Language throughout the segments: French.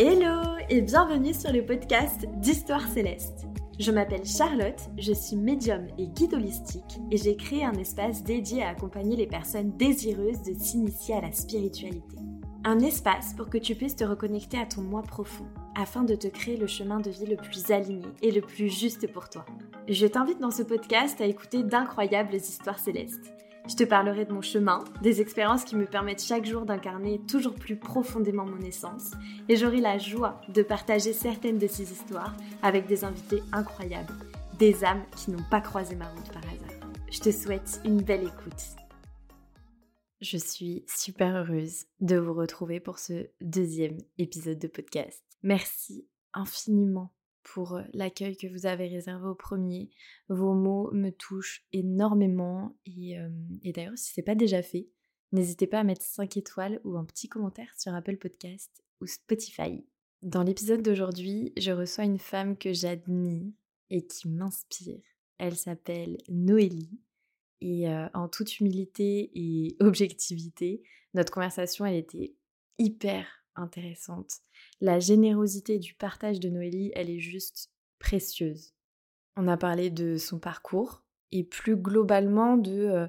Hello et bienvenue sur le podcast d'Histoire Céleste. Je m'appelle Charlotte, je suis médium et guide holistique et j'ai créé un espace dédié à accompagner les personnes désireuses de s'initier à la spiritualité. Un espace pour que tu puisses te reconnecter à ton moi profond afin de te créer le chemin de vie le plus aligné et le plus juste pour toi. Je t'invite dans ce podcast à écouter d'incroyables histoires célestes. Je te parlerai de mon chemin, des expériences qui me permettent chaque jour d'incarner toujours plus profondément mon essence, et j'aurai la joie de partager certaines de ces histoires avec des invités incroyables, des âmes qui n'ont pas croisé ma route par hasard. Je te souhaite une belle écoute. Je suis super heureuse de vous retrouver pour ce deuxième épisode de podcast. Merci infiniment pour l'accueil que vous avez réservé au premier. Vos mots me touchent énormément et, d'ailleurs si ce n'est pas déjà fait, n'hésitez pas à mettre 5 étoiles ou un petit commentaire sur Apple Podcast ou Spotify. Dans l'épisode d'aujourd'hui, je reçois une femme que j'admire et qui m'inspire. Elle s'appelle Noélie et en toute humilité et objectivité, notre conversation elle était hyper intéressante. La générosité du partage de Noélie, elle est juste précieuse. On a parlé de son parcours et plus globalement de euh,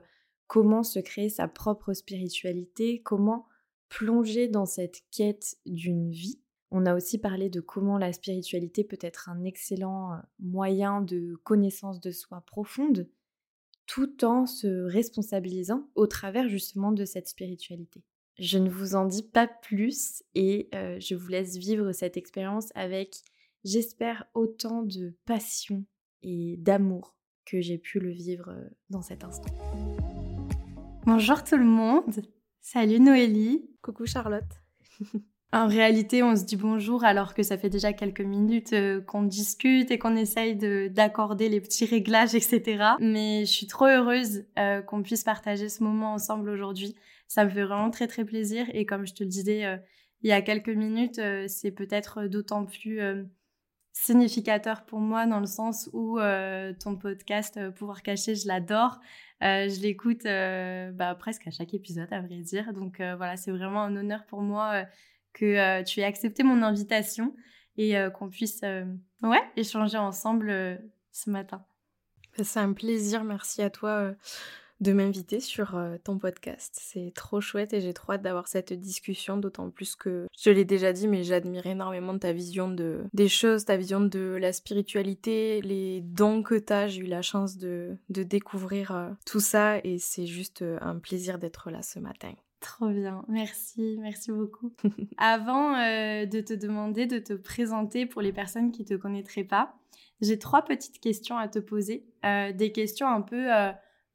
comment se créer sa propre spiritualité, comment plonger dans cette quête d'une vie. On a aussi parlé de comment la spiritualité peut être un excellent euh, moyen de connaissance de soi profonde, tout en se responsabilisant au travers justement de cette spiritualité. Je ne vous en dis pas plus et euh, je vous laisse vivre cette expérience avec, j'espère, autant de passion et d'amour que j'ai pu le vivre euh, dans cet instant. Bonjour tout le monde, salut Noélie. Coucou Charlotte. En réalité, on se dit bonjour alors que ça fait déjà quelques minutes euh, qu'on discute et qu'on essaye d'accorder les petits réglages, etc. Mais je suis trop heureuse qu'on puisse partager ce moment ensemble aujourd'hui ça me fait vraiment très très plaisir. Et comme je te le disais euh, il y a quelques minutes, euh, c'est peut-être d'autant plus euh, significateur pour moi dans le sens où ton podcast Pouvoir cacher, je l'adore. je l'écoute bah, presque à chaque épisode, à vrai dire. Donc voilà, c'est vraiment un honneur pour moi que tu aies accepté mon invitation et qu'on puisse ouais, échanger ensemble ce matin. C'est un plaisir, merci à toi de m'inviter sur euh, ton podcast. C'est trop chouette et j'ai trop hâte d'avoir cette discussion, d'autant plus que je l'ai déjà dit, mais j'admire énormément ta vision de, des choses, ta vision de la spiritualité, les dons que tu as. J'ai eu la chance de, découvrir euh, tout ça et c'est juste euh, un plaisir d'être là ce matin. Trop bien, merci, merci beaucoup. Avant de te demander de te présenter pour les personnes qui ne te connaîtraient pas, j'ai trois petites questions à te poser, des questions un peu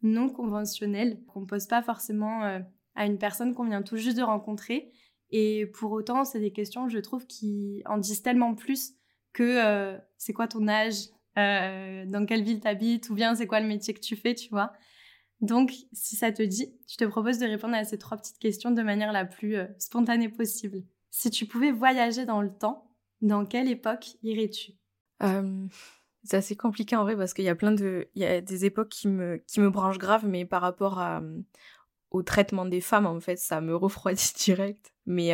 non conventionnelles qu'on pose pas forcément euh, à une personne qu'on vient tout juste de rencontrer. Et pour autant, c'est des questions, je trouve, qui en disent tellement plus que euh, c'est quoi ton âge, euh, dans quelle ville t'habites, ou bien c'est quoi le métier que tu fais, tu vois. Donc, si ça te dit, je te propose de répondre à ces trois petites questions de manière la plus spontanée possible. Si tu pouvais voyager dans le temps, dans quelle époque irais-tu? C'est assez compliqué en vrai parce qu'il y a plein de. Il y a des époques qui me, qui me branchent grave, mais par rapport à, au traitement des femmes, en fait, ça me refroidit direct. Mais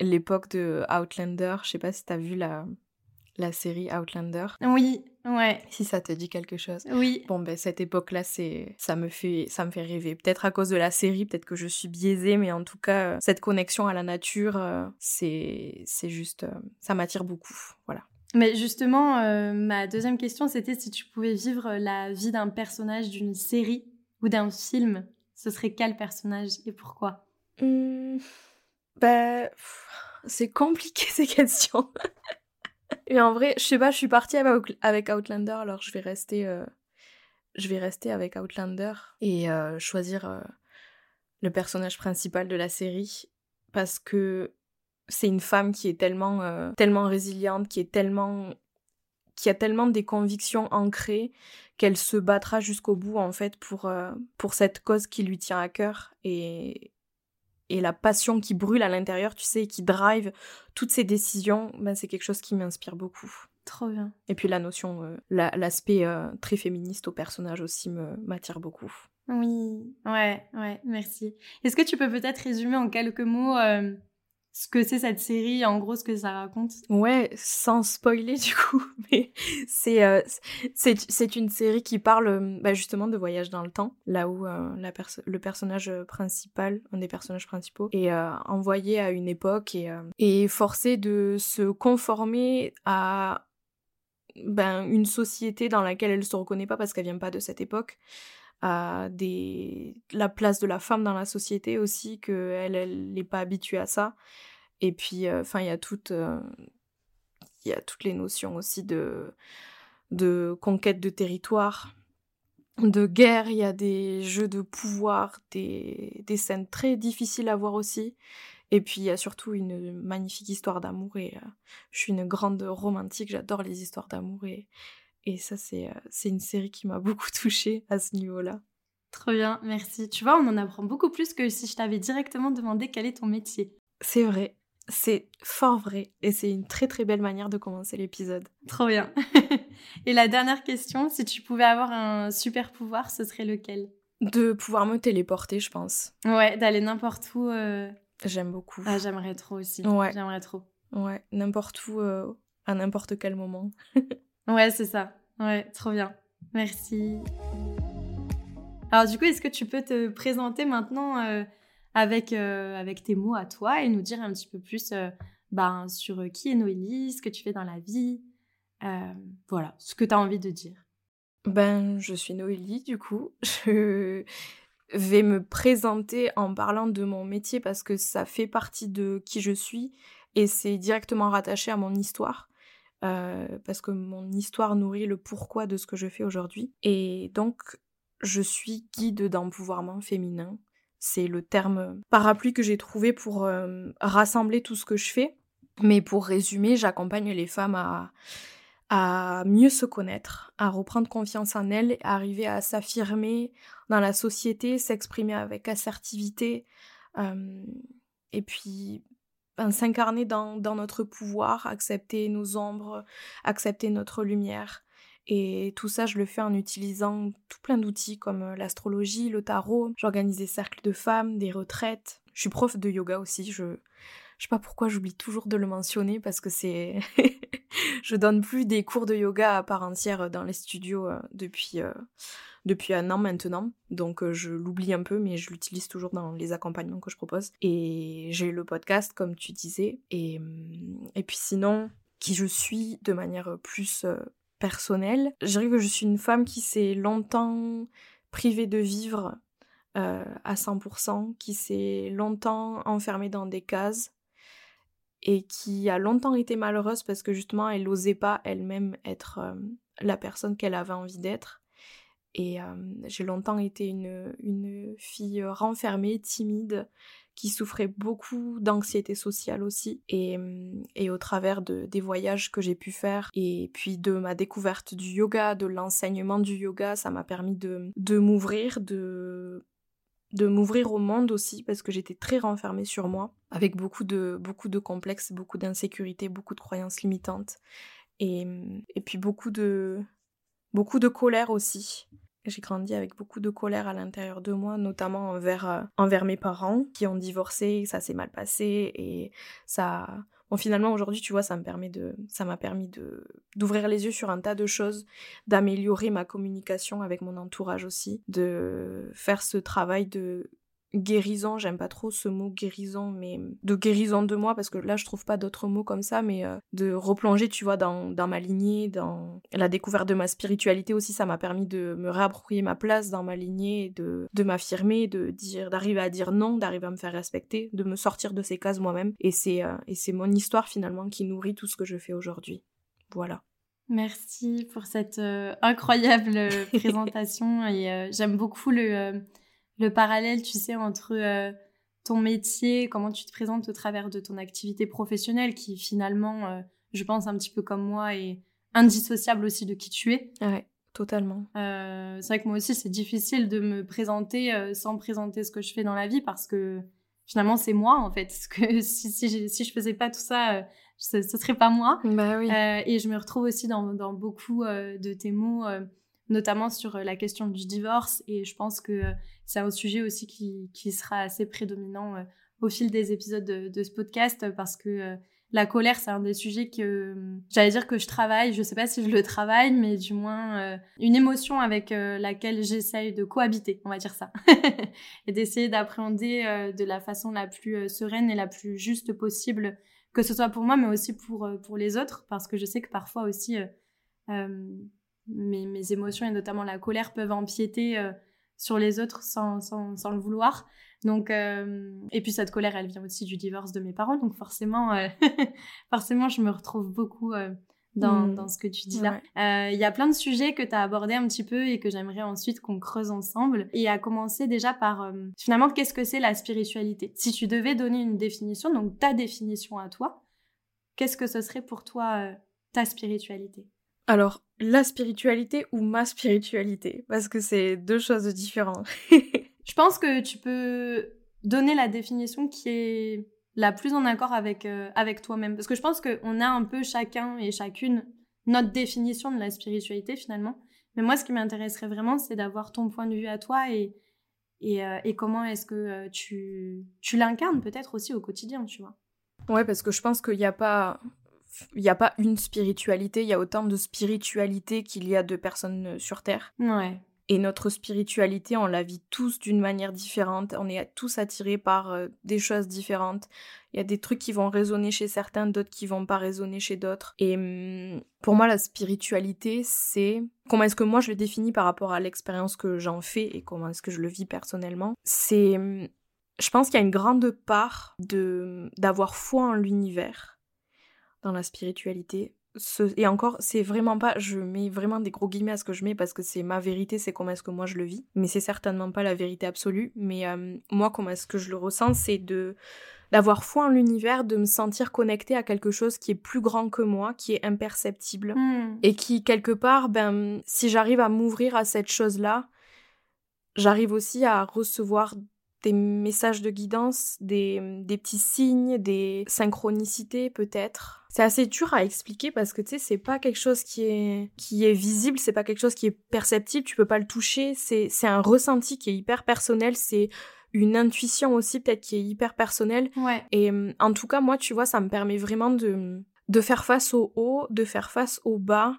l'époque de Outlander, je sais pas si t'as vu la, la série Outlander. Oui, ouais. Si ça te dit quelque chose. Oui. Bon, ben cette époque-là, c'est ça me fait ça me fait rêver. Peut-être à cause de la série, peut-être que je suis biaisée, mais en tout cas, cette connexion à la nature, euh, c'est c'est juste, euh, ça m'attire beaucoup. Voilà. Mais justement, euh, ma deuxième question, c'était si tu pouvais vivre la vie d'un personnage d'une série ou d'un film, ce serait quel personnage et pourquoi? Mmh, Bah, c'est compliqué ces questions. Et en vrai, je sais pas, je suis partie avec Outlander, alors je vais rester, euh, je vais rester avec Outlander et euh, choisir le personnage principal de la série parce que c'est une femme qui est tellement, euh, tellement résiliente, qui est tellement qui a tellement des convictions ancrées qu'elle se battra jusqu'au bout en fait pour, euh, pour cette cause qui lui tient à cœur et la passion qui brûle à l'intérieur, tu sais, qui drive toutes ses décisions, ben, c'est quelque chose qui m'inspire beaucoup. Trop bien. Et puis la notion, euh, l'aspect très féministe au personnage aussi m'attire beaucoup. Oui, ouais, ouais, merci. Est-ce que tu peux peut-être résumer en quelques mots ce que c'est cette série, en gros ce que ça raconte. Ouais, sans spoiler du coup, mais c'est euh, c'est une série qui parle euh, bah, justement de voyage dans le temps, là où euh, la le personnage principal, un des personnages principaux, est envoyé à une époque et est forcé de se conformer à ben, une société dans laquelle elle se reconnaît pas parce qu'elle vient pas de cette époque la place de la femme dans la société aussi qu'elle elle n'est pas habituée à ça. Et puis euh, enfin il y a toute euh, y a toutes les notions aussi de de conquête de territoire de guerre. Il y a des jeux de pouvoir des, des scènes très difficiles à voir aussi. Et puis il y a surtout une magnifique histoire d'amour et euh, je suis une grande romantique j'adore les histoires d'amour et et ça, c'est, euh, c'est une série qui m'a beaucoup touchée à ce niveau-là. Trop bien, merci. Tu vois, on en apprend beaucoup plus que si je t'avais directement demandé quel est ton métier. C'est vrai, c'est fort vrai. Et c'est une très très belle manière de commencer l'épisode. Trop bien. et la dernière question, si tu pouvais avoir un super pouvoir, ce serait lequel? De pouvoir me téléporter, je pense. Ouais, d'aller n'importe où. Euh. J'aime beaucoup. Ah, j'aimerais trop aussi. Ouais. J'aimerais trop. Ouais, n'importe où, euh, à n'importe quel moment. Ouais, c'est ça. Ouais, trop bien. Merci. Alors du coup, est-ce que tu peux te présenter maintenant euh, avec, euh, avec tes mots à toi et nous dire un petit peu plus euh, ben, sur qui est Noélie, ce que tu fais dans la vie, voilà, ce que tu as envie de dire. Ben, je suis Noélie, du coup. Je vais me présenter en parlant de mon métier parce que ça fait partie de qui je suis et c'est directement rattaché à mon histoire. Euh, parce que mon histoire nourrit le pourquoi de ce que je fais aujourd'hui. Et donc, je suis guide d'empouvoirment féminin. C'est le terme parapluie que j'ai trouvé pour euh, rassembler tout ce que je fais. Mais pour résumer, j'accompagne les femmes à, mieux se connaître, à reprendre confiance en elles, à arriver à s'affirmer dans la société, s'exprimer avec assertivité, euh, et puis s'incarner dans, notre pouvoir, accepter nos ombres, accepter notre lumière. Et tout ça, je le fais en utilisant tout plein d'outils comme euh, l'astrologie, le tarot. J'organise des cercles de femmes, des retraites. Je suis prof de yoga aussi. Je, je sais pas pourquoi j'oublie toujours de le mentionner parce que c'est. je donne plus des cours de yoga à part entière dans les studios euh, depuis. Euh, depuis un an maintenant. Donc euh, je l'oublie un peu, mais je l'utilise toujours dans les accompagnements que je propose. Et j'ai le podcast, comme tu disais. Et, hum, et puis sinon, qui je suis de manière plus personnelle, je dirais que je suis une femme qui s'est longtemps privée de vivre à 100%, qui s'est longtemps enfermée dans des cases et qui a longtemps été malheureuse parce que justement elle n'osait pas elle-même être la personne qu'elle avait envie d'être et j'ai longtemps été une, une, fille renfermée, timide, qui souffrait beaucoup d'anxiété sociale aussi. Et, et au travers de, des voyages que j'ai pu faire, et puis de ma découverte du yoga, de l'enseignement du yoga, ça m'a permis de, de m'ouvrir, de de m'ouvrir au monde aussi parce que j'étais très renfermée sur moi avec beaucoup de beaucoup de complexes, beaucoup d'insécurité, beaucoup de croyances limitantes et, et puis beaucoup de beaucoup de colère aussi j'ai grandi avec beaucoup de colère à l'intérieur de moi, notamment envers, euh, envers mes parents qui ont divorcé, ça s'est mal passé et ça. Bon, finalement, aujourd'hui, tu vois, ça me permet de, ça m'a permis d'ouvrir les yeux sur un tas de choses, d'améliorer ma communication avec mon entourage aussi, de faire ce travail de guérison, j'aime pas trop ce mot guérison, mais de guérison de moi, parce que là je trouve pas d'autres mots comme ça, mais euh, de replonger, tu vois, dans, dans, ma lignée, dans la découverte de ma spiritualité aussi, ça m'a permis de me réapproprier ma place dans ma lignée, de, de m'affirmer, de dire, d'arriver à dire non, d'arriver à me faire respecter, de me sortir de ces cases moi-même, et c'est euh, et c'est mon histoire finalement qui nourrit tout ce que je fais aujourd'hui. Voilà. Merci pour cette euh, incroyable présentation et j'aime beaucoup le le parallèle, tu sais, entre euh, ton métier, comment tu te présentes au travers de ton activité professionnelle, qui finalement, euh, je pense un petit peu comme moi, est indissociable aussi de qui tu es. Ouais, totalement. Euh, c'est vrai que moi aussi, c'est difficile de me présenter sans présenter ce que je fais dans la vie parce que finalement, c'est moi en fait. Parce que si, si, si je faisais pas tout ça, ce, ce serait pas moi. Bah oui. et je me retrouve aussi dans, dans beaucoup de tes mots notamment sur euh, la question du divorce. Et je pense que euh, c'est un sujet aussi qui, qui sera assez prédominant euh, au fil des épisodes de, ce podcast parce que la colère, c'est un des sujets que j'allais dire que je travaille. Je sais pas si je le travaille, mais du moins une émotion avec laquelle j'essaye de cohabiter, on va dire ça, et d'essayer d'appréhender de la façon la plus sereine et la plus juste possible, que ce soit pour moi, mais aussi pour pour les autres, parce que je sais que parfois aussi mes, mes, émotions et notamment la colère peuvent empiéter euh, sur les autres sans, sans, sans le vouloir. Donc, euh, et puis cette colère, elle vient aussi du divorce de mes parents, donc forcément, euh, forcément, je me retrouve beaucoup dans, mmh. dans, ce que tu dis là. Il y a plein de sujets que tu as abordés un petit peu et que j'aimerais ensuite qu'on creuse ensemble. Et à commencer déjà par, finalement, qu'est-ce que c'est la spiritualité? Si tu devais donner une définition, donc ta définition à toi, qu'est-ce que ce serait pour toi ta spiritualité? Alors, la spiritualité ou ma spiritualité? Parce que c'est deux choses différentes. je pense que tu peux donner la définition qui est la plus en accord avec, euh, avec toi-même. Parce que je pense qu'on a un peu chacun et chacune notre définition de la spiritualité finalement. Mais moi, ce qui m'intéresserait vraiment, c'est d'avoir ton point de vue à toi et, et, euh, comment est-ce que euh, tu, tu l'incarnes peut-être aussi au quotidien, tu vois. Ouais, parce que je pense qu'il n'y a pas il n'y a pas une spiritualité, il y a autant de spiritualité qu'il y a de personnes euh, sur Terre. Ouais. Et notre spiritualité, on la vit tous d'une manière différente. On est tous attirés par euh, des choses différentes. Il y a des trucs qui vont résonner chez certains, d'autres qui vont pas résonner chez d'autres. Et hum, pour moi, la spiritualité, c'est comment est-ce que moi je le définis par rapport à l'expérience que j'en fais et comment est-ce que je le vis personnellement. C'est, hum, je pense qu'il y a une grande part de d'avoir foi en l'univers dans la spiritualité. et encore, c'est vraiment pas, je mets vraiment des gros guillemets à ce que je mets parce que c'est ma vérité, c'est comment est-ce que moi je le vis. Mais c'est certainement pas la vérité absolue. Mais euh, moi, comment est-ce que je le ressens, c'est de d'avoir foi en l'univers, de me sentir connectée à quelque chose qui est plus grand que moi, qui est imperceptible hmm. et qui quelque part, ben, si j'arrive à m'ouvrir à cette chose-là, j'arrive aussi à recevoir des messages de guidance, des, des petits signes, des synchronicités peut-être c'est assez dur à expliquer parce que tu sais c'est pas quelque chose qui est qui est visible c'est pas quelque chose qui est perceptible tu peux pas le toucher c'est c'est un ressenti qui est hyper personnel c'est une intuition aussi peut-être qui est hyper personnelle ouais. et en tout cas moi tu vois ça me permet vraiment de de faire face au haut de faire face au bas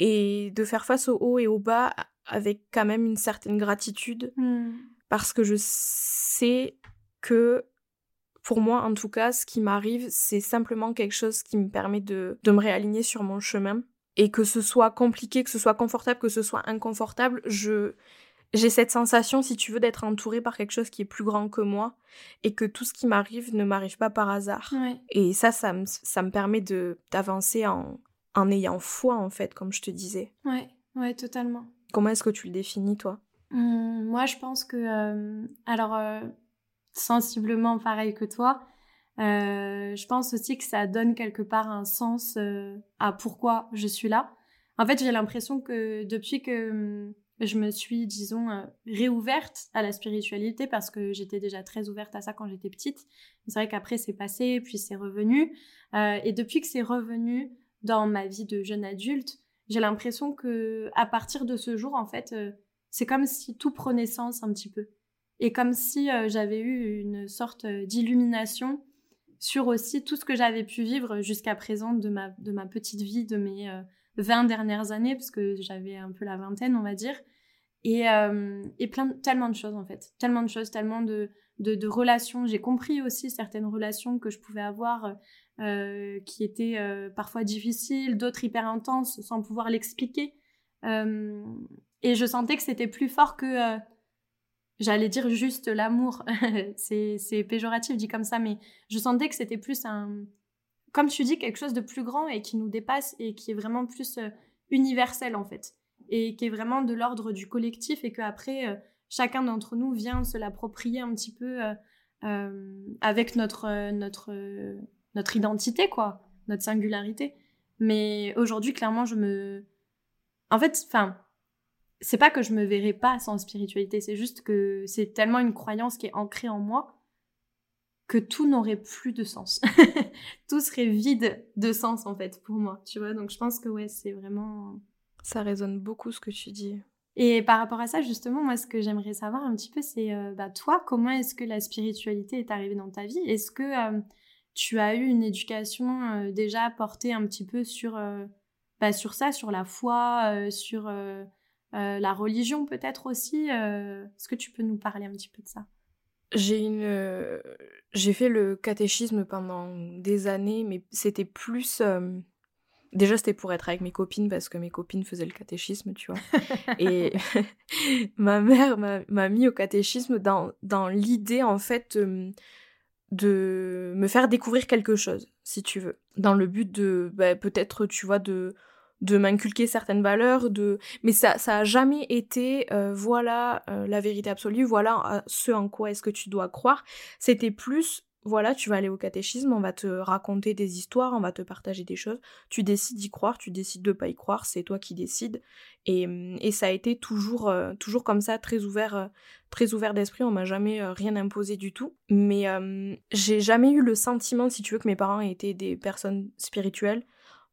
et de faire face au haut et au bas avec quand même une certaine gratitude hmm. Parce que je sais que pour moi, en tout cas, ce qui m'arrive, c'est simplement quelque chose qui me permet de, me réaligner sur mon chemin. Et que ce soit compliqué, que ce soit confortable, que ce soit inconfortable, je j'ai cette sensation, si tu veux, d'être entourée par quelque chose qui est plus grand que moi et que tout ce qui m'arrive ne m'arrive pas par hasard. Et ça, ça me, ça me permet de d'avancer en, en ayant foi, en fait, comme je te disais. Ouais, ouais, totalement. Comment est-ce que tu le définis, toi? Mmh, Moi, je pense que... Euh, alors, euh, sensiblement pareil que toi. Euh, je pense aussi que ça donne quelque part un sens à pourquoi je suis là. En fait, j'ai l'impression que depuis que hum, je me suis, disons, réouverte à la spiritualité, parce que j'étais déjà très ouverte à ça quand j'étais petite. C'est vrai qu'après, c'est passé, puis c'est revenu. et depuis que c'est revenu dans ma vie de jeune adulte, j'ai l'impression que à partir de ce jour, en fait, c'est comme si tout prenait sens un petit peu et comme si euh, j'avais eu une sorte euh, d'illumination sur aussi tout ce que j'avais pu vivre jusqu'à présent de ma, de ma petite vie, de mes 20 euh, dernières années, parce que j'avais un peu la vingtaine, on va dire. Et, et plein, tellement de choses, en fait. Tellement de choses, tellement de, de, relations. J'ai compris aussi certaines relations que je pouvais avoir qui étaient parfois difficiles, d'autres hyper intenses, sans pouvoir l'expliquer. Et je sentais que c'était plus fort que j'allais dire juste l'amour, c'est péjoratif dit comme ça, mais je sentais que c'était plus un, comme tu dis, quelque chose de plus grand et qui nous dépasse et qui est vraiment plus euh, universel en fait, et qui est vraiment de l'ordre du collectif et qu'après, euh, chacun d'entre nous vient se l'approprier un petit peu euh, avec notre, notre, notre identité, quoi, notre singularité. Mais aujourd'hui, clairement, je me... En fait, enfin, c'est pas que je me verrais pas sans spiritualité, c'est juste que c'est tellement une croyance qui est ancrée en moi que tout n'aurait plus de sens. tout serait vide de sens en fait pour moi, tu vois. Donc je pense que ouais, c'est vraiment ça résonne beaucoup ce que tu dis. Et par rapport à ça, justement, moi, ce que j'aimerais savoir un petit peu, c'est euh, bah, toi, comment est-ce que la spiritualité est arrivée dans ta vie? Est-ce que tu as eu une éducation déjà portée un petit peu sur, bah, sur ça, sur la foi, sur la religion peut-être aussi Est-ce que tu peux nous parler un petit peu de ça? J'ai une, j'ai fait le catéchisme pendant des années, mais c'était plus. Déjà, c'était pour être avec mes copines parce que mes copines faisaient le catéchisme, tu vois. Et ma mère m'a mis au catéchisme dans, dans l'idée, en fait, de me faire découvrir quelque chose, si tu veux. Dans le but de, bah, peut-être, tu vois, de de m'inculquer certaines valeurs, de mais ça ça a jamais été euh, voilà euh, la vérité absolue, voilà euh, ce en quoi est-ce que tu dois croire. C'était plus voilà, tu vas aller au catéchisme, on va te raconter des histoires, on va te partager des choses. Tu décides d'y croire, tu décides de pas y croire, c'est toi qui décides. Et, et ça a été toujours, toujours comme ça, très ouvert, très ouvert d'esprit. On m'a jamais rien imposé du tout. Mais j'ai jamais eu le sentiment, si tu veux, que mes parents étaient des personnes spirituelles.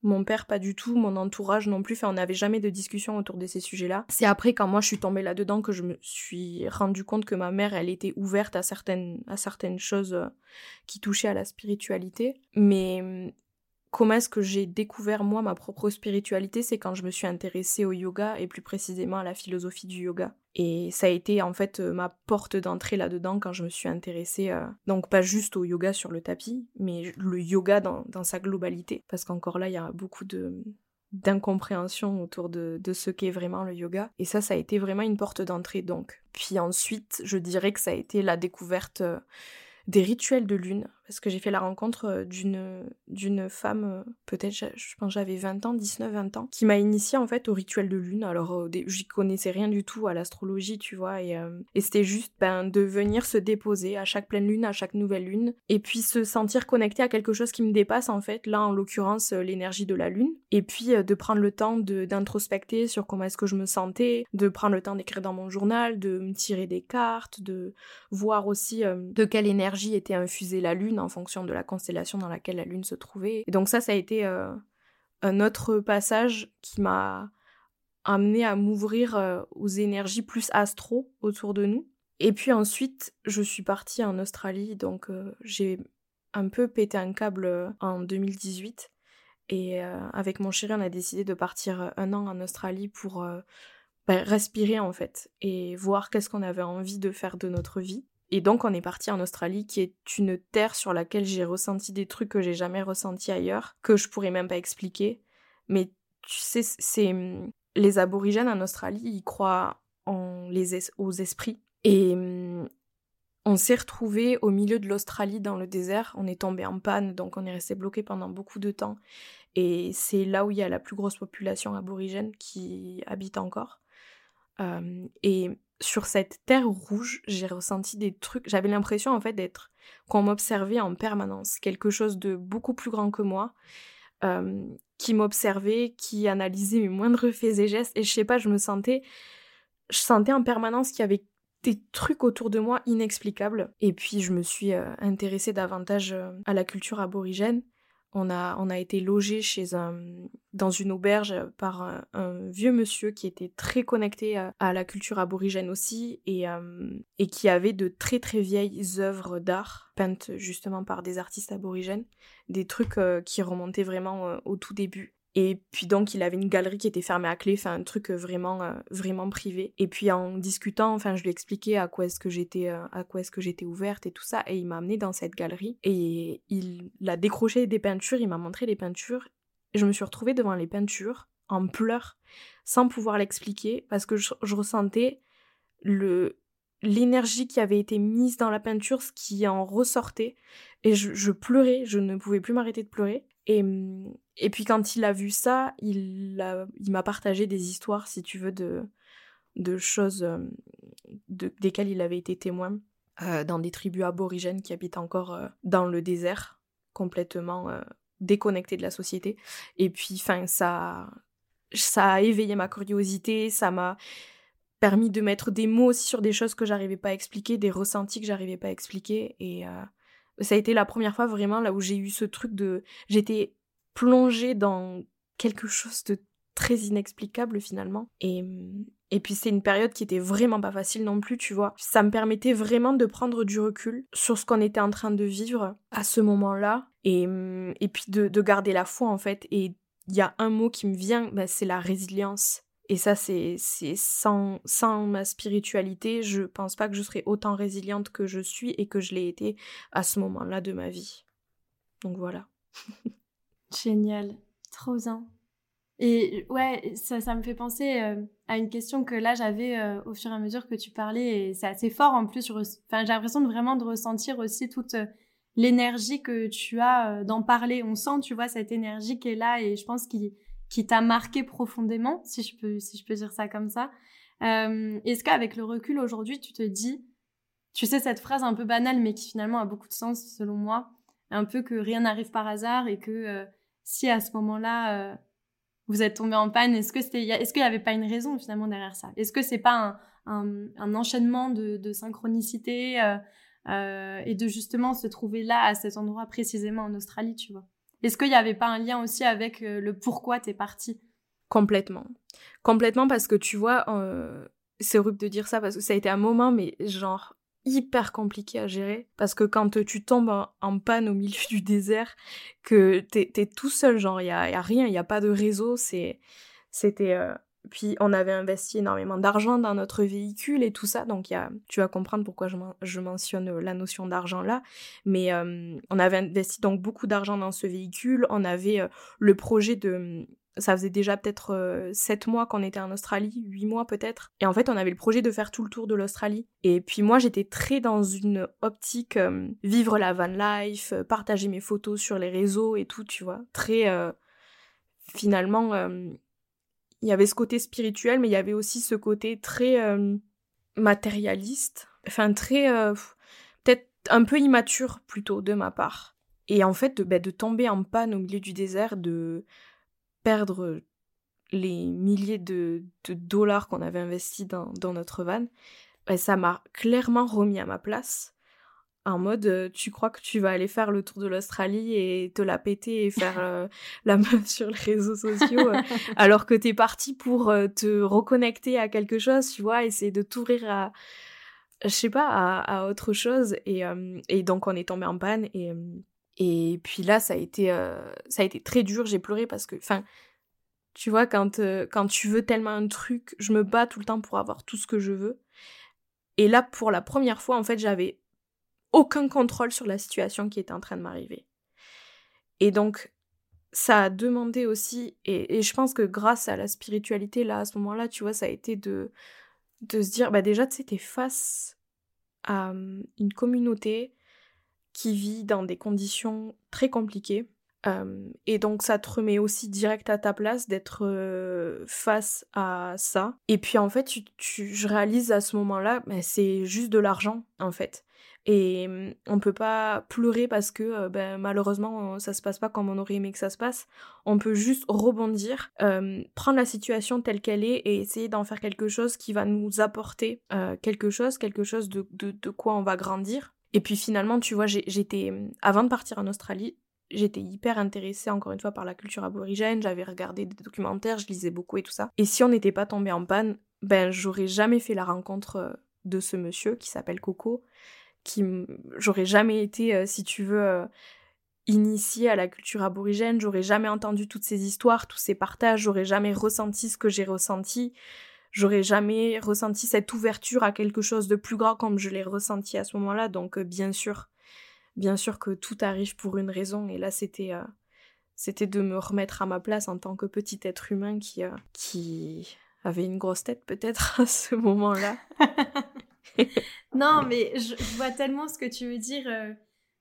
Mon père, pas du tout, mon entourage non plus. Enfin, on n'avait jamais de discussion autour de ces sujets-là. C'est après, quand moi je suis tombée là-dedans, que je me suis rendu compte que ma mère, elle était ouverte à certaines, à certaines choses euh, qui touchaient à la spiritualité. Mais comment est-ce que j'ai découvert moi ma propre spiritualité C'est quand je me suis intéressée au yoga et plus précisément à la philosophie du yoga. Et ça a été en fait ma porte d'entrée là-dedans quand je me suis intéressée, euh, donc pas juste au yoga sur le tapis, mais le yoga dans, sa globalité. Parce qu'encore là, il y a beaucoup de d'incompréhension autour de, ce qu'est vraiment le yoga. Et ça, ça a été vraiment une porte d'entrée donc. Puis ensuite, je dirais que ça a été la découverte euh, des rituels de lune parce que j'ai fait la rencontre euh, d'une d'une femme, euh, peut-être, je pense j'avais 20 ans, 19, 20 ans, qui m'a initié en fait au rituel de lune. Alors, euh, j'y connaissais rien du tout à l'astrologie, tu vois, et, et c'était juste ben, de venir se déposer à chaque pleine lune, à chaque nouvelle lune, et puis se sentir connecté à quelque chose qui me dépasse en fait, là en l'occurrence l'énergie de la lune, et puis de prendre le temps d'introspecter sur comment est-ce que je me sentais, de prendre le temps d'écrire dans mon journal, de me tirer des cartes, de voir aussi de quelle énergie était infusée la lune en fonction de la constellation dans laquelle la Lune se trouvait. Et donc ça, ça a été euh, un autre passage qui m'a amené à m'ouvrir euh, aux énergies plus astro autour de nous. Et puis ensuite, je suis partie en Australie, donc euh, j'ai un peu pété un câble en 2018. Et avec mon chéri, on a décidé de partir un an en Australie pour bah, respirer en fait et voir qu'est-ce qu'on avait envie de faire de notre vie. Et donc on est parti en Australie, qui est une terre sur laquelle j'ai ressenti des trucs que j'ai jamais ressentis ailleurs, que je pourrais même pas expliquer. Mais tu sais, c'est hum, les aborigènes en Australie, ils croient aux esprits. Et hum, on s'est retrouvé au milieu de l'Australie dans le désert. On est tombé en panne, donc on est resté bloqué pendant beaucoup de temps. Et c'est là où il y a la plus grosse population aborigène qui habite encore. Et sur cette terre rouge, j'ai ressenti des trucs. J'avais l'impression en fait d'être qu'on m'observait en permanence, quelque chose de beaucoup plus grand que moi, qui m'observait, qui analysait mes moindres faits et gestes. Et je sais pas, je me sentais, je sentais en permanence qu'il y avait des trucs autour de moi inexplicables. Et puis je me suis intéressée davantage à la culture aborigène. On a, on a été logé chez un, dans une auberge par un, vieux monsieur qui était très connecté à, la culture aborigène aussi et, euh, et qui avait de très très vieilles œuvres d'art peintes justement par des artistes aborigènes, des trucs euh, qui remontaient vraiment euh, au tout début. Et puis donc il avait une galerie qui était fermée à clé, enfin un truc vraiment euh, vraiment privé. Et puis en discutant, enfin je lui expliquais à quoi est-ce que j'étais euh, à quoi est-ce que j'étais ouverte et tout ça. Et il m'a amené dans cette galerie. Et il a décroché des peintures, il m'a montré les peintures. Je me suis retrouvée devant les peintures en pleurs sans pouvoir l'expliquer parce que je, ressentais le l'énergie qui avait été mise dans la peinture, ce qui en ressortait. Et je pleurais, je ne pouvais plus m'arrêter de pleurer et, et puis quand il a vu ça, il, m'a partagé des histoires, si tu veux, de, choses euh, de, desquelles il avait été témoin euh, dans des tribus aborigènes qui habitent encore euh, dans le désert, complètement déconnectés de la société. Et puis, enfin, ça, ça a éveillé ma curiosité, ça m'a permis de mettre des mots aussi sur des choses que j'arrivais pas à expliquer, des ressentis que j'arrivais pas à expliquer. Et, ça a été la première fois vraiment là où j'ai eu ce truc de... J'étais plongée dans quelque chose de très inexplicable finalement. Et, Et puis c'est une période qui était vraiment pas facile non plus, tu vois. Ça me permettait vraiment de prendre du recul sur ce qu'on était en train de vivre à ce moment-là. Et, et puis de, de, garder la foi en fait. Et il y a un mot qui me vient, bah, c'est la résilience. Et ça, c'est sans, sans ma spiritualité, je pense pas que je serais autant résiliente que je suis et que je l'ai été à ce moment-là de ma vie. Donc voilà. Génial, trop bien. Et ouais, ça, me fait penser euh, à une question que là j'avais euh, au fur et à mesure que tu parlais, et c'est assez fort en plus. J'ai l'impression de vraiment de ressentir aussi toute euh, l'énergie que tu as d'en parler. On sent, tu vois, cette énergie qui est là, et je pense qu'il qui t'a marqué profondément, si je peux, si je peux dire ça comme ça. Euh, Est-ce qu'avec le recul aujourd'hui, tu te dis, tu sais cette phrase un peu banale, mais qui finalement a beaucoup de sens selon moi, un peu que rien n'arrive par hasard et que euh, si à ce moment-là euh, vous êtes tombé en panne, est-ce que c'était, est-ce qu'il n'y avait pas une raison finalement derrière ça? Est-ce que c'est pas un, un, enchaînement de, de synchronicité euh, euh, et de justement se trouver là à cet endroit précisément en Australie, tu vois? Est-ce qu'il n'y avait pas un lien aussi avec euh, le pourquoi t'es parti Complètement. Complètement parce que tu vois, euh, c'est horrible de dire ça parce que ça a été un moment, mais genre hyper compliqué à gérer. Parce que quand tu tombes en, panne au milieu du désert, que t'es es tout seul, genre il y a, y a, rien, il n'y a pas de réseau, c'est c'était euh, puis on avait investi énormément d'argent dans notre véhicule et tout ça, donc y a, tu vas comprendre pourquoi je, mentionne euh, la notion d'argent là. Mais euh, on avait investi donc beaucoup d'argent dans ce véhicule, on avait euh, le projet de... Ça faisait déjà peut-être 7 mois qu'on était en Australie, 8 mois peut-être. Et en fait, on avait le projet de faire tout le tour de l'Australie. Et puis moi, j'étais très dans une optique vivre la van life, partager mes photos sur les réseaux et tout, tu vois. Très... finalement il y avait ce côté spirituel, mais il y avait aussi ce côté très euh, matérialiste, enfin très euh, peut-être un peu immature plutôt de ma part. Et en fait, de, bah, de tomber en panne au milieu du désert, de perdre les milliers de, dollars qu'on avait investis dans, notre van, bah, ça m'a clairement remis à ma place en mode euh, tu crois que tu vas aller faire le tour de l'Australie et te la péter et faire euh, la meuf sur les réseaux sociaux euh, alors que t'es parti pour te reconnecter à quelque chose, tu vois, essayer de t'ouvrir à je sais pas à, autre chose et, et donc on est tombé en panne et et puis là ça a été ça a été très dur, j'ai pleuré parce que enfin tu vois quand quand tu veux tellement un truc, je me bats tout le temps pour avoir tout ce que je veux. Et là, pour la première fois, en fait, j'avais aucun contrôle sur la situation qui était en train de m'arriver. Et donc, ça a demandé aussi, et, je pense que grâce à la spiritualité, là, à ce moment-là, tu vois, ça a été de, de se dire, bah déjà, tu sais, face à hum, une communauté qui vit dans des conditions très compliquées. Hum, et donc ça te remet aussi direct à ta place d'être face à ça. Et puis en fait, tu, je réalise à ce moment-là, bah, c'est juste de l'argent en fait. Et mmh, on peut pas pleurer parce que ben, malheureusement ça se passe pas comme on aurait aimé que ça se passe. On peut juste rebondir, prendre la situation telle qu'elle est et essayer d'en faire quelque chose qui va nous apporter quelque chose, quelque chose de, de, quoi on va grandir. Et puis finalement, tu vois, j'étais mmh, avant de partir en Australie, j'étais hyper intéressée encore une fois par la culture aborigène, j'avais regardé des documentaires, je lisais beaucoup et tout ça. Et si on n'était pas tombé en panne, ben j'aurais jamais fait la rencontre de ce monsieur qui s'appelle Coco j'aurais jamais été, euh, si tu veux, euh, initiée à la culture aborigène, j'aurais jamais entendu toutes ces histoires, tous ces partages, j'aurais jamais ressenti ce que j'ai ressenti, j'aurais jamais ressenti cette ouverture à quelque chose de plus grand comme je l'ai ressenti à ce moment-là. Donc euh, bien sûr, bien sûr que tout arrive pour une raison. Et là, c'était c'était de me remettre à ma place en tant que petit être humain qui qui avait une grosse tête peut-être à ce moment-là. non, mais je, vois tellement ce que tu veux dire. Euh,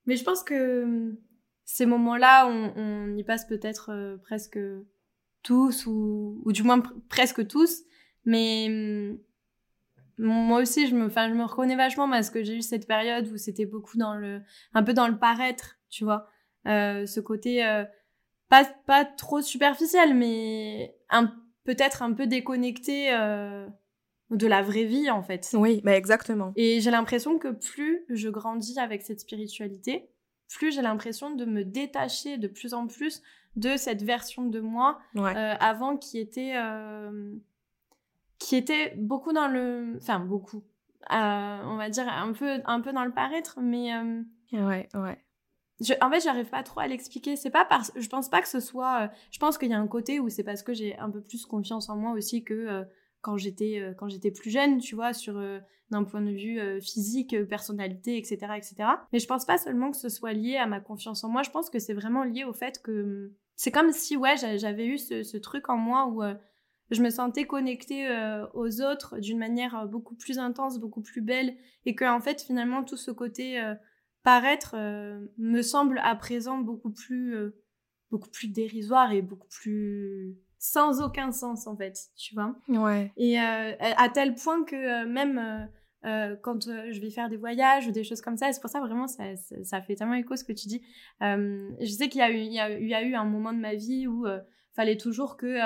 mais je pense que hum, ces moments-là, on, y passe peut-être euh, presque tous, ou, du moins presque tous. Mais hum, moi aussi, je me, je me reconnais vachement parce que j'ai eu cette période où c'était beaucoup dans le, un peu dans le paraître, tu vois. Euh, ce côté, pas, pas trop superficiel, mais peut-être un peu déconnecté de la vraie vie en fait. Oui, mais exactement. Et j'ai l'impression que plus je grandis avec cette spiritualité, plus j'ai l'impression de me détacher de plus en plus de cette version de moi euh, avant qui était euh, qui était beaucoup dans le, enfin beaucoup, on va dire un peu, un peu dans le paraître, mais ouais, ouais. Je, en fait, j'arrive pas trop à l'expliquer. C'est pas parce, je pense pas que ce soit. je pense qu'il y a un côté où c'est parce que j'ai un peu plus confiance en moi aussi que quand j'étais euh, quand j'étais plus jeune, tu vois, sur euh, d'un point de vue euh, physique, personnalité, etc., etc. Mais je pense pas seulement que ce soit lié à ma confiance en moi. Je pense que c'est vraiment lié au fait que hum, c'est comme si ouais j'avais eu ce, truc en moi où je me sentais connectée aux autres d'une manière beaucoup plus intense, beaucoup plus belle, et que fait finalement tout ce côté paraître me semble à présent beaucoup plus beaucoup plus dérisoire et beaucoup plus sans aucun sens en fait, tu vois. Ouais. Et euh, à tel point que euh, même euh, quand je vais faire des voyages ou des choses comme ça, c'est pour ça vraiment ça, ça, fait tellement écho ce que tu dis. je sais qu'il y, y, y a eu un moment de ma vie où il fallait toujours que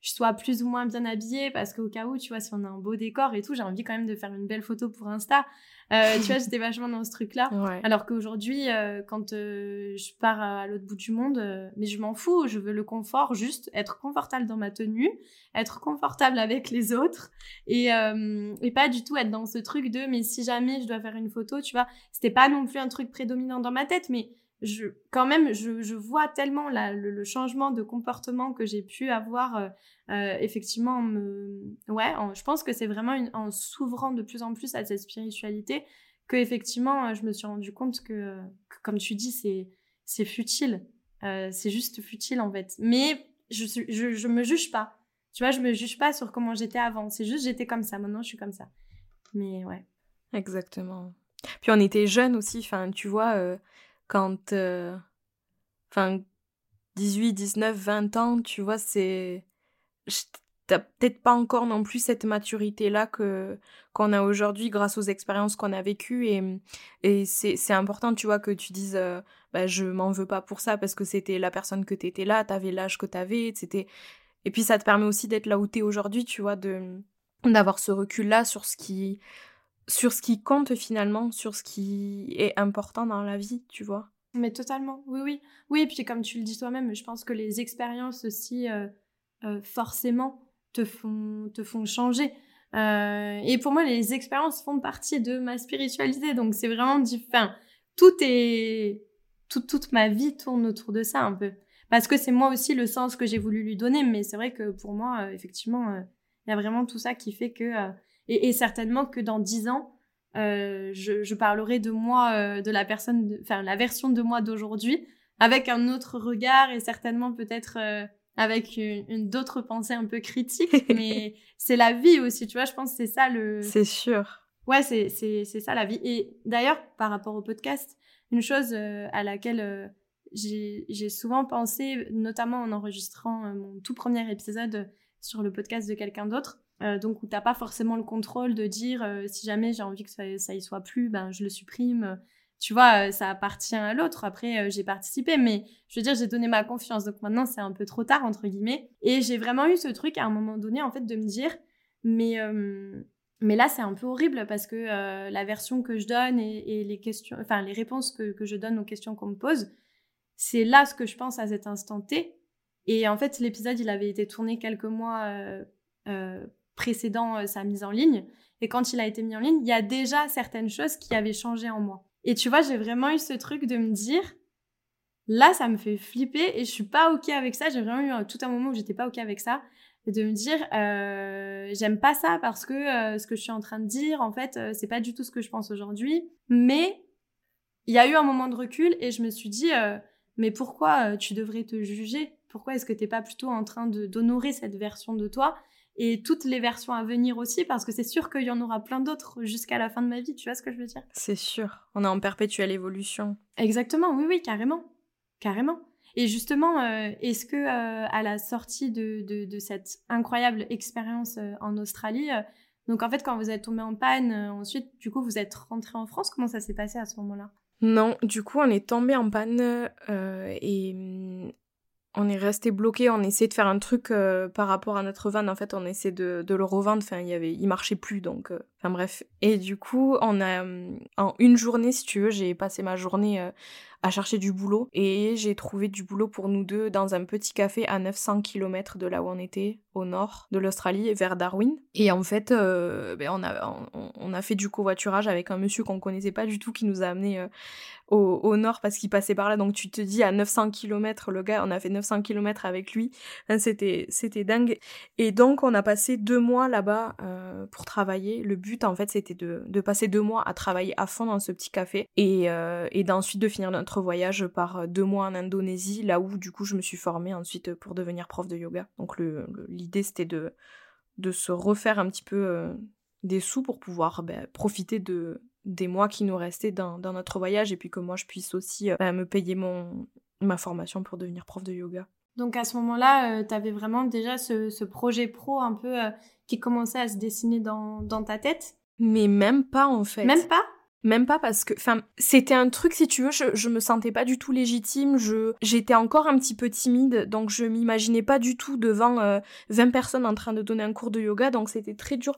je sois plus ou moins bien habillée parce qu'au cas où, tu vois, si on a un beau décor et tout, j'ai envie quand même de faire une belle photo pour Insta. Euh, tu vois, j'étais vachement dans ce truc-là. Alors qu'aujourd'hui, euh, quand euh, je pars à l'autre bout du monde, mais je m'en fous, je veux le confort, juste être confortable dans ma tenue, être confortable avec les autres et, et pas du tout être dans ce truc de mais si jamais je dois faire une photo, tu vois, c'était pas non plus un truc prédominant dans ma tête, mais quand même, je, vois tellement le, changement de comportement que j'ai pu avoir, euh, euh effectivement, me... ouais, je pense que c'est vraiment en s'ouvrant de plus en plus à cette spiritualité que, effectivement, euh, je me suis rendu compte que, comme tu dis, c'est, futile. Euh, c'est juste futile, en fait. Mais je, je, je me juge pas. Tu vois, je me juge pas sur comment j'étais avant. C'est juste, j'étais comme ça. Maintenant, je suis comme ça. Mais ouais. Exactement. Puis on était jeunes aussi. Enfin, tu vois quand. Euh, enfin, 18, 19, 20 ans, tu vois, c'est. T'as peut-être pas encore non plus cette maturité-là que qu'on a aujourd'hui grâce aux expériences qu'on a vécues. Et, et c'est important, tu vois, que tu dises euh, bah, je m'en veux pas pour ça parce que c'était la personne que t'étais là, t'avais l'âge que t'avais, c'était. Et puis ça te permet aussi d'être là où t'es aujourd'hui, tu vois, de d'avoir ce recul-là sur ce qui sur ce qui compte finalement, sur ce qui est important dans la vie, tu vois. Mais totalement, oui, oui. Oui, et puis comme tu le dis toi-même, je pense que les expériences aussi, euh, euh, forcément, te font, te font changer. Euh, et pour moi, les expériences font partie de ma spiritualité, donc c'est vraiment différent. Tout est... Tout, toute ma vie tourne autour de ça un peu. Parce que c'est moi aussi le sens que j'ai voulu lui donner, mais c'est vrai que pour moi, effectivement, il y a vraiment tout ça qui fait que et, certainement que dans dix ans, euh, je, parlerai de moi, euh, de la personne, enfin la version de moi d'aujourd'hui, avec un autre regard et certainement peut-être euh, avec une, d'autres pensées un peu critiques. mais c'est la vie aussi, tu vois. Je pense que c'est ça le. C'est sûr. Ouais, c'est c'est c'est ça la vie. Et d'ailleurs, par rapport au podcast, une chose à laquelle j'ai souvent pensé, notamment en enregistrant mon tout premier épisode sur le podcast de quelqu'un d'autre, euh, donc où t'as pas forcément le contrôle de dire euh, si jamais j'ai envie que ça, y soit plus, ben je le supprime. Tu vois, euh, ça appartient à l'autre. Après, j'ai participé, mais je veux dire, j'ai donné ma confiance. Donc maintenant, c'est un peu trop tard entre guillemets. Et j'ai vraiment eu ce truc à un moment donné, en fait, de me dire, mais mais là, c'est un peu horrible parce que la version que je donne et, les questions, enfin les réponses que, que je donne aux questions qu'on me pose, c'est là ce que je pense à cet instant T. Et en fait, l'épisode, il avait été tourné quelques mois euh, précédant euh, sa mise en ligne. Et quand il a été mis en ligne, il y a déjà certaines choses qui avaient changé en moi. Et tu vois, j'ai vraiment eu ce truc de me dire, là, ça me fait flipper et je suis pas ok avec ça. J'ai vraiment eu tout un moment où j'étais pas ok avec ça. Et de me dire, euh, j'aime pas ça parce que euh, ce que je suis en train de dire, en fait, c'est pas du tout ce que je pense aujourd'hui. Mais il y a eu un moment de recul et je me suis dit, mais pourquoi tu devrais te juger? Pourquoi est-ce que t'es pas plutôt en train d'honorer cette version de toi? Et toutes les versions à venir aussi, parce que c'est sûr qu'il y en aura plein d'autres jusqu'à la fin de ma vie, tu vois ce que je veux dire? C'est sûr, on est en perpétuelle évolution. Exactement, oui, oui, carrément. Carrément. Et justement, euh, est-ce que euh, à la sortie de, de, cette incroyable expérience euh, en Australie, donc en fait quand vous êtes tombé en panne, ensuite du coup vous êtes rentré en France, comment ça s'est passé à ce moment-là? Non, du coup on est tombé en panne et hum, on est resté bloqué, on essaie de faire un truc euh, par rapport à notre van. En fait, on essaie de, le revendre. Enfin, il y avait, il marchait plus, donc euh, Enfin bref. Et du coup, a en une journée, si tu veux, j'ai passé ma journée à chercher du boulot et j'ai trouvé du boulot pour nous deux dans un petit café à 900 km de là où on était, au nord de l'Australie, vers Darwin. Et en fait, euh, ben on, a, fait du covoiturage avec un monsieur qu'on connaissait pas du tout qui nous a amené euh, au, nord parce qu'il passait par là. Donc tu te dis à 900 km, le gars, on a fait 900 km avec lui. c'était, c'était dingue. Et donc on a passé deux mois là-bas euh, pour travailler. Le but en fait c'était de, passer deux mois à travailler à fond dans ce petit café et, euh, d'ensuite de finir notre voyage par deux mois en Indonésie, là où du coup je me suis formée ensuite pour devenir prof de yoga. Donc l'idée c'était de, de se refaire un petit peu euh, des sous pour pouvoir ben, profiter de, des mois qui nous restaient dans, notre voyage et puis que moi je puisse aussi euh, bah, me payer mon, ma formation pour devenir prof de yoga. Donc à ce moment-là, euh, tu avais vraiment déjà ce, projet pro un peu euh, qui commençait à se dessiner dans, ta tête? Mais même pas en fait. Même pas? Même pas parce que, enfin, c'était un truc, si tu veux, je, je me sentais pas du tout légitime, je, j'étais encore un petit peu timide, donc je m'imaginais pas du tout devant 20 personnes en train de donner un cours de yoga, donc c'était très dur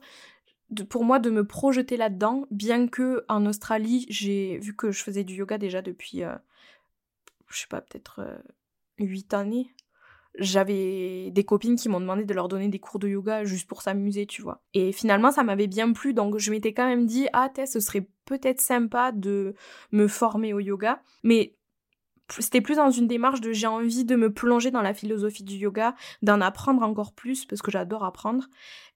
pour moi de me projeter là-dedans, bien que en Australie, j'ai vu que je faisais du yoga déjà depuis, euh, je sais pas, peut-être euh, 8 années. J'avais des copines qui m'ont demandé de leur donner des cours de yoga juste pour s'amuser, tu vois. Et finalement, ça m'avait bien plu, donc je m'étais quand même dit, ah, ce serait peut-être sympa de me former au yoga. Mais c'était plus dans une démarche de j'ai envie de me plonger dans la philosophie du yoga, d'en apprendre encore plus parce que j'adore apprendre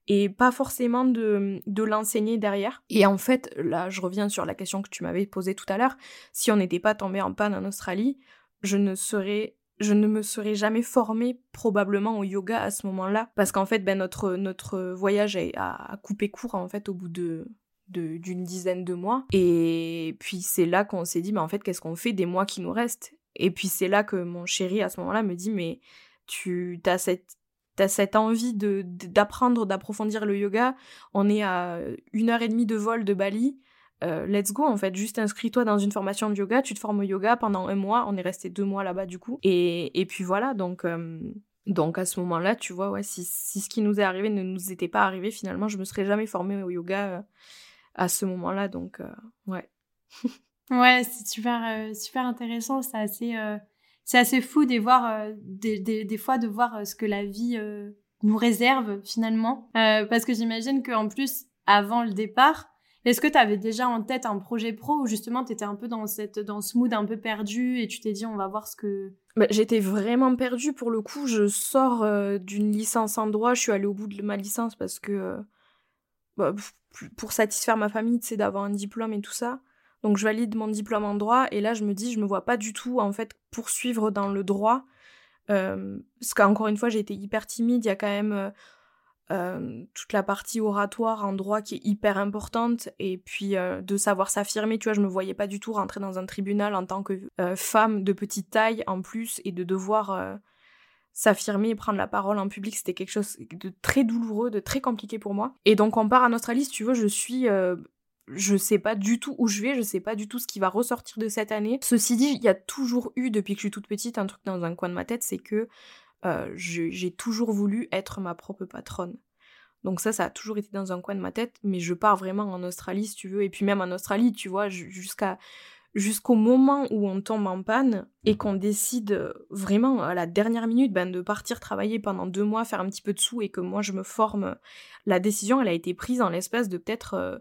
et pas forcément de, de l'enseigner derrière. Et en fait, là, je reviens sur la question que tu m'avais posée tout à l'heure. Si on n'était pas tombé en panne en Australie, je ne serais je ne me serais jamais formée probablement au yoga à ce moment-là parce qu'en fait ben notre voyage a, coupé court en fait au bout de d'une dizaine de mois. Et puis c'est là qu'on s'est dit mais en fait qu'est-ce qu'on fait des mois qui nous restent? Et puis c'est là que mon chéri à ce moment-là me dit mais tu as cette t'as cette envie d'apprendre, d'approfondir le yoga, on est à une heure et demie de vol de Bali. Euh, let's go en fait, juste inscris-toi dans une formation de yoga, tu te formes au yoga pendant un mois, on est resté deux mois là-bas du coup, et, et puis voilà, donc, euh, donc à ce moment-là, tu vois, ouais, si, si, ce qui nous est arrivé ne nous était pas arrivé, finalement, je me serais jamais formée au yoga euh, à ce moment-là, donc ouais. ouais, c'est super, super intéressant, c'est assez c'est assez fou de voir, euh, des, des, fois, de voir ce que la vie nous réserve finalement. parce que j'imagine qu'en plus, avant le départ, est-ce que tu avais déjà en tête un projet pro ou justement tu étais un peu dans, cette, dans ce mood un peu perdu et tu t'es dit on va voir ce que... Bah, j'étais vraiment perdue pour le coup. Je sors d'une licence en droit, je suis allée au bout de ma licence parce que bah, pour satisfaire ma famille, c'est d'avoir un diplôme et tout ça. Donc je valide mon diplôme en droit et là je me dis je me vois pas du tout en fait poursuivre dans le droit euh, parce qu'encore une fois j'ai été hyper timide, il y a quand même euh, euh, toute la partie oratoire en droit qui est hyper importante et puis de savoir s'affirmer, tu vois, je me voyais pas du tout rentrer dans un tribunal en tant que femme de petite taille en plus et de devoir s'affirmer et prendre la parole en public, c'était quelque chose de très douloureux, de très compliqué pour moi. Et donc on part en Australie, tu veux, je suis je sais pas du tout où je vais, je sais pas du tout ce qui va ressortir de cette année. Ceci dit, il y a toujours eu, depuis que je suis toute petite, un truc dans un coin de ma tête, c'est que euh, j'ai toujours voulu être ma propre patronne. Donc ça, ça a toujours été dans un coin de ma tête, mais je pars vraiment en Australie, si tu veux, et puis même en Australie, tu vois, jusqu'à jusqu'au moment où on tombe en panne et qu'on décide vraiment à la dernière minute ben, de partir travailler pendant deux mois, faire un petit peu de sous et que moi je me forme, la décision elle a été prise en l'espace de peut-être euh,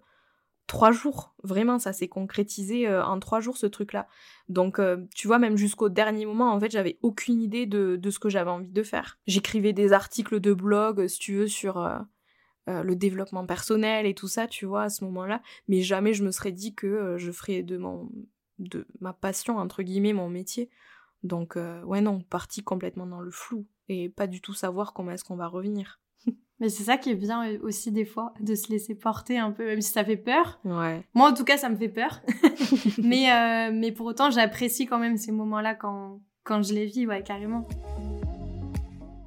trois jours. Vraiment, ça s'est concrétisé euh, en trois jours ce truc-là. Donc, euh, tu vois, même jusqu'au dernier moment, en fait, j'avais aucune idée de, ce que j'avais envie de faire. J'écrivais des articles de blog, si tu veux, sur euh, le développement personnel et tout ça, tu vois, à ce moment-là. Mais jamais je me serais dit que je ferais de mon de ma passion entre guillemets mon métier. Donc ouais non, parti complètement dans le flou et pas du tout savoir comment est-ce qu'on va revenir. Mais c'est ça qui est bien euh, aussi des fois, de se laisser porter un peu, même si ça fait peur. Ouais. Moi, en tout cas, ça me fait peur. mais, euh, mais pour autant, j'apprécie quand même ces moments-là quand, quand je les vis, ouais, carrément.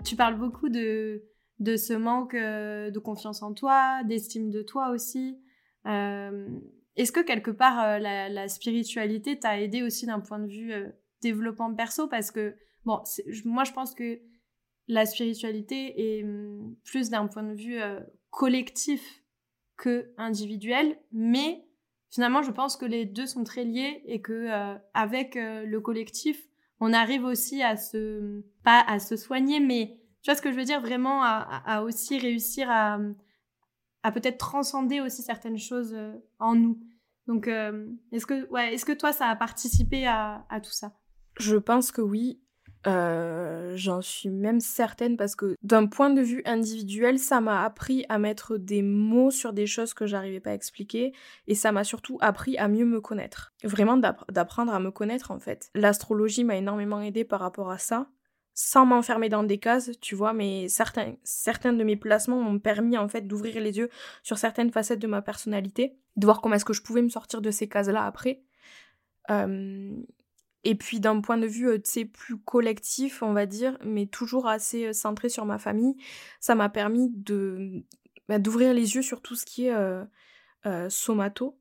Tu parles beaucoup de, de ce manque euh, de confiance en toi, d'estime de toi aussi. Est-ce que quelque part, la, la, spiritualité t'a aidé aussi d'un point de vue développement perso? Parce que, bon, moi, je pense que la spiritualité est hum, plus d'un point de vue euh, collectif que individuel, mais finalement, je pense que les deux sont très liés et que euh, avec euh, le collectif, on arrive aussi à se pas à se soigner, mais tu vois ce que je veux dire, vraiment à, aussi réussir à, à peut-être transcender aussi certaines choses en nous. Donc, est-ce que est-ce que toi, ça a participé à tout ça? Je pense que oui. Euh, j'en suis même certaine parce que d'un point de vue individuel, ça m'a appris à mettre des mots sur des choses que j'arrivais pas à expliquer et ça m'a surtout appris à mieux me connaître. Vraiment d'apprendre à me connaître en fait. L'astrologie m'a énormément aidé par rapport à ça sans m'enfermer dans des cases, tu vois, mais certains, certains de mes placements m'ont permis en fait d'ouvrir les yeux sur certaines facettes de ma personnalité, de voir comment est-ce que je pouvais me sortir de ces cases-là après. Euh, et puis d'un point de vue, euh, plus collectif, on va dire, mais toujours assez euh, centré sur ma famille, ça m'a permis de bah, d'ouvrir les yeux sur tout ce qui est euh, somato,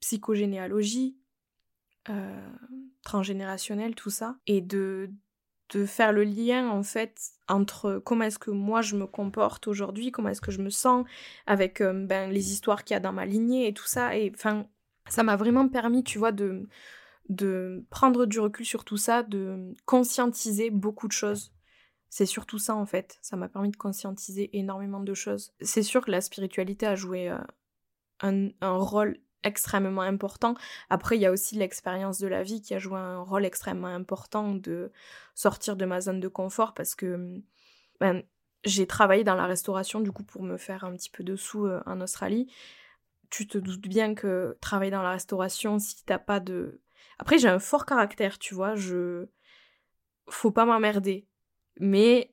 psychogénéalogie, transgénérationnel, tout ça, et de de faire le lien en fait entre comment est-ce que moi je me comporte aujourd'hui, comment est-ce que je me sens avec ben, les histoires qu'il y a dans ma lignée et tout ça. Et enfin, ça m'a vraiment permis, tu vois, de, de prendre du recul sur tout ça, de conscientiser beaucoup de choses. C'est surtout ça en fait, ça m'a permis de conscientiser énormément de choses. C'est sûr que la spiritualité a joué euh, un, rôle extrêmement important. Après, il y a aussi l'expérience de la vie qui a joué un rôle extrêmement important de sortir de ma zone de confort parce que ben, j'ai travaillé dans la restauration du coup pour me faire un petit peu de sous euh, en Australie. Tu te doutes bien que travailler dans la restauration, si t'as pas de après, j'ai un fort caractère, tu vois, je. Faut pas m'emmerder. Mais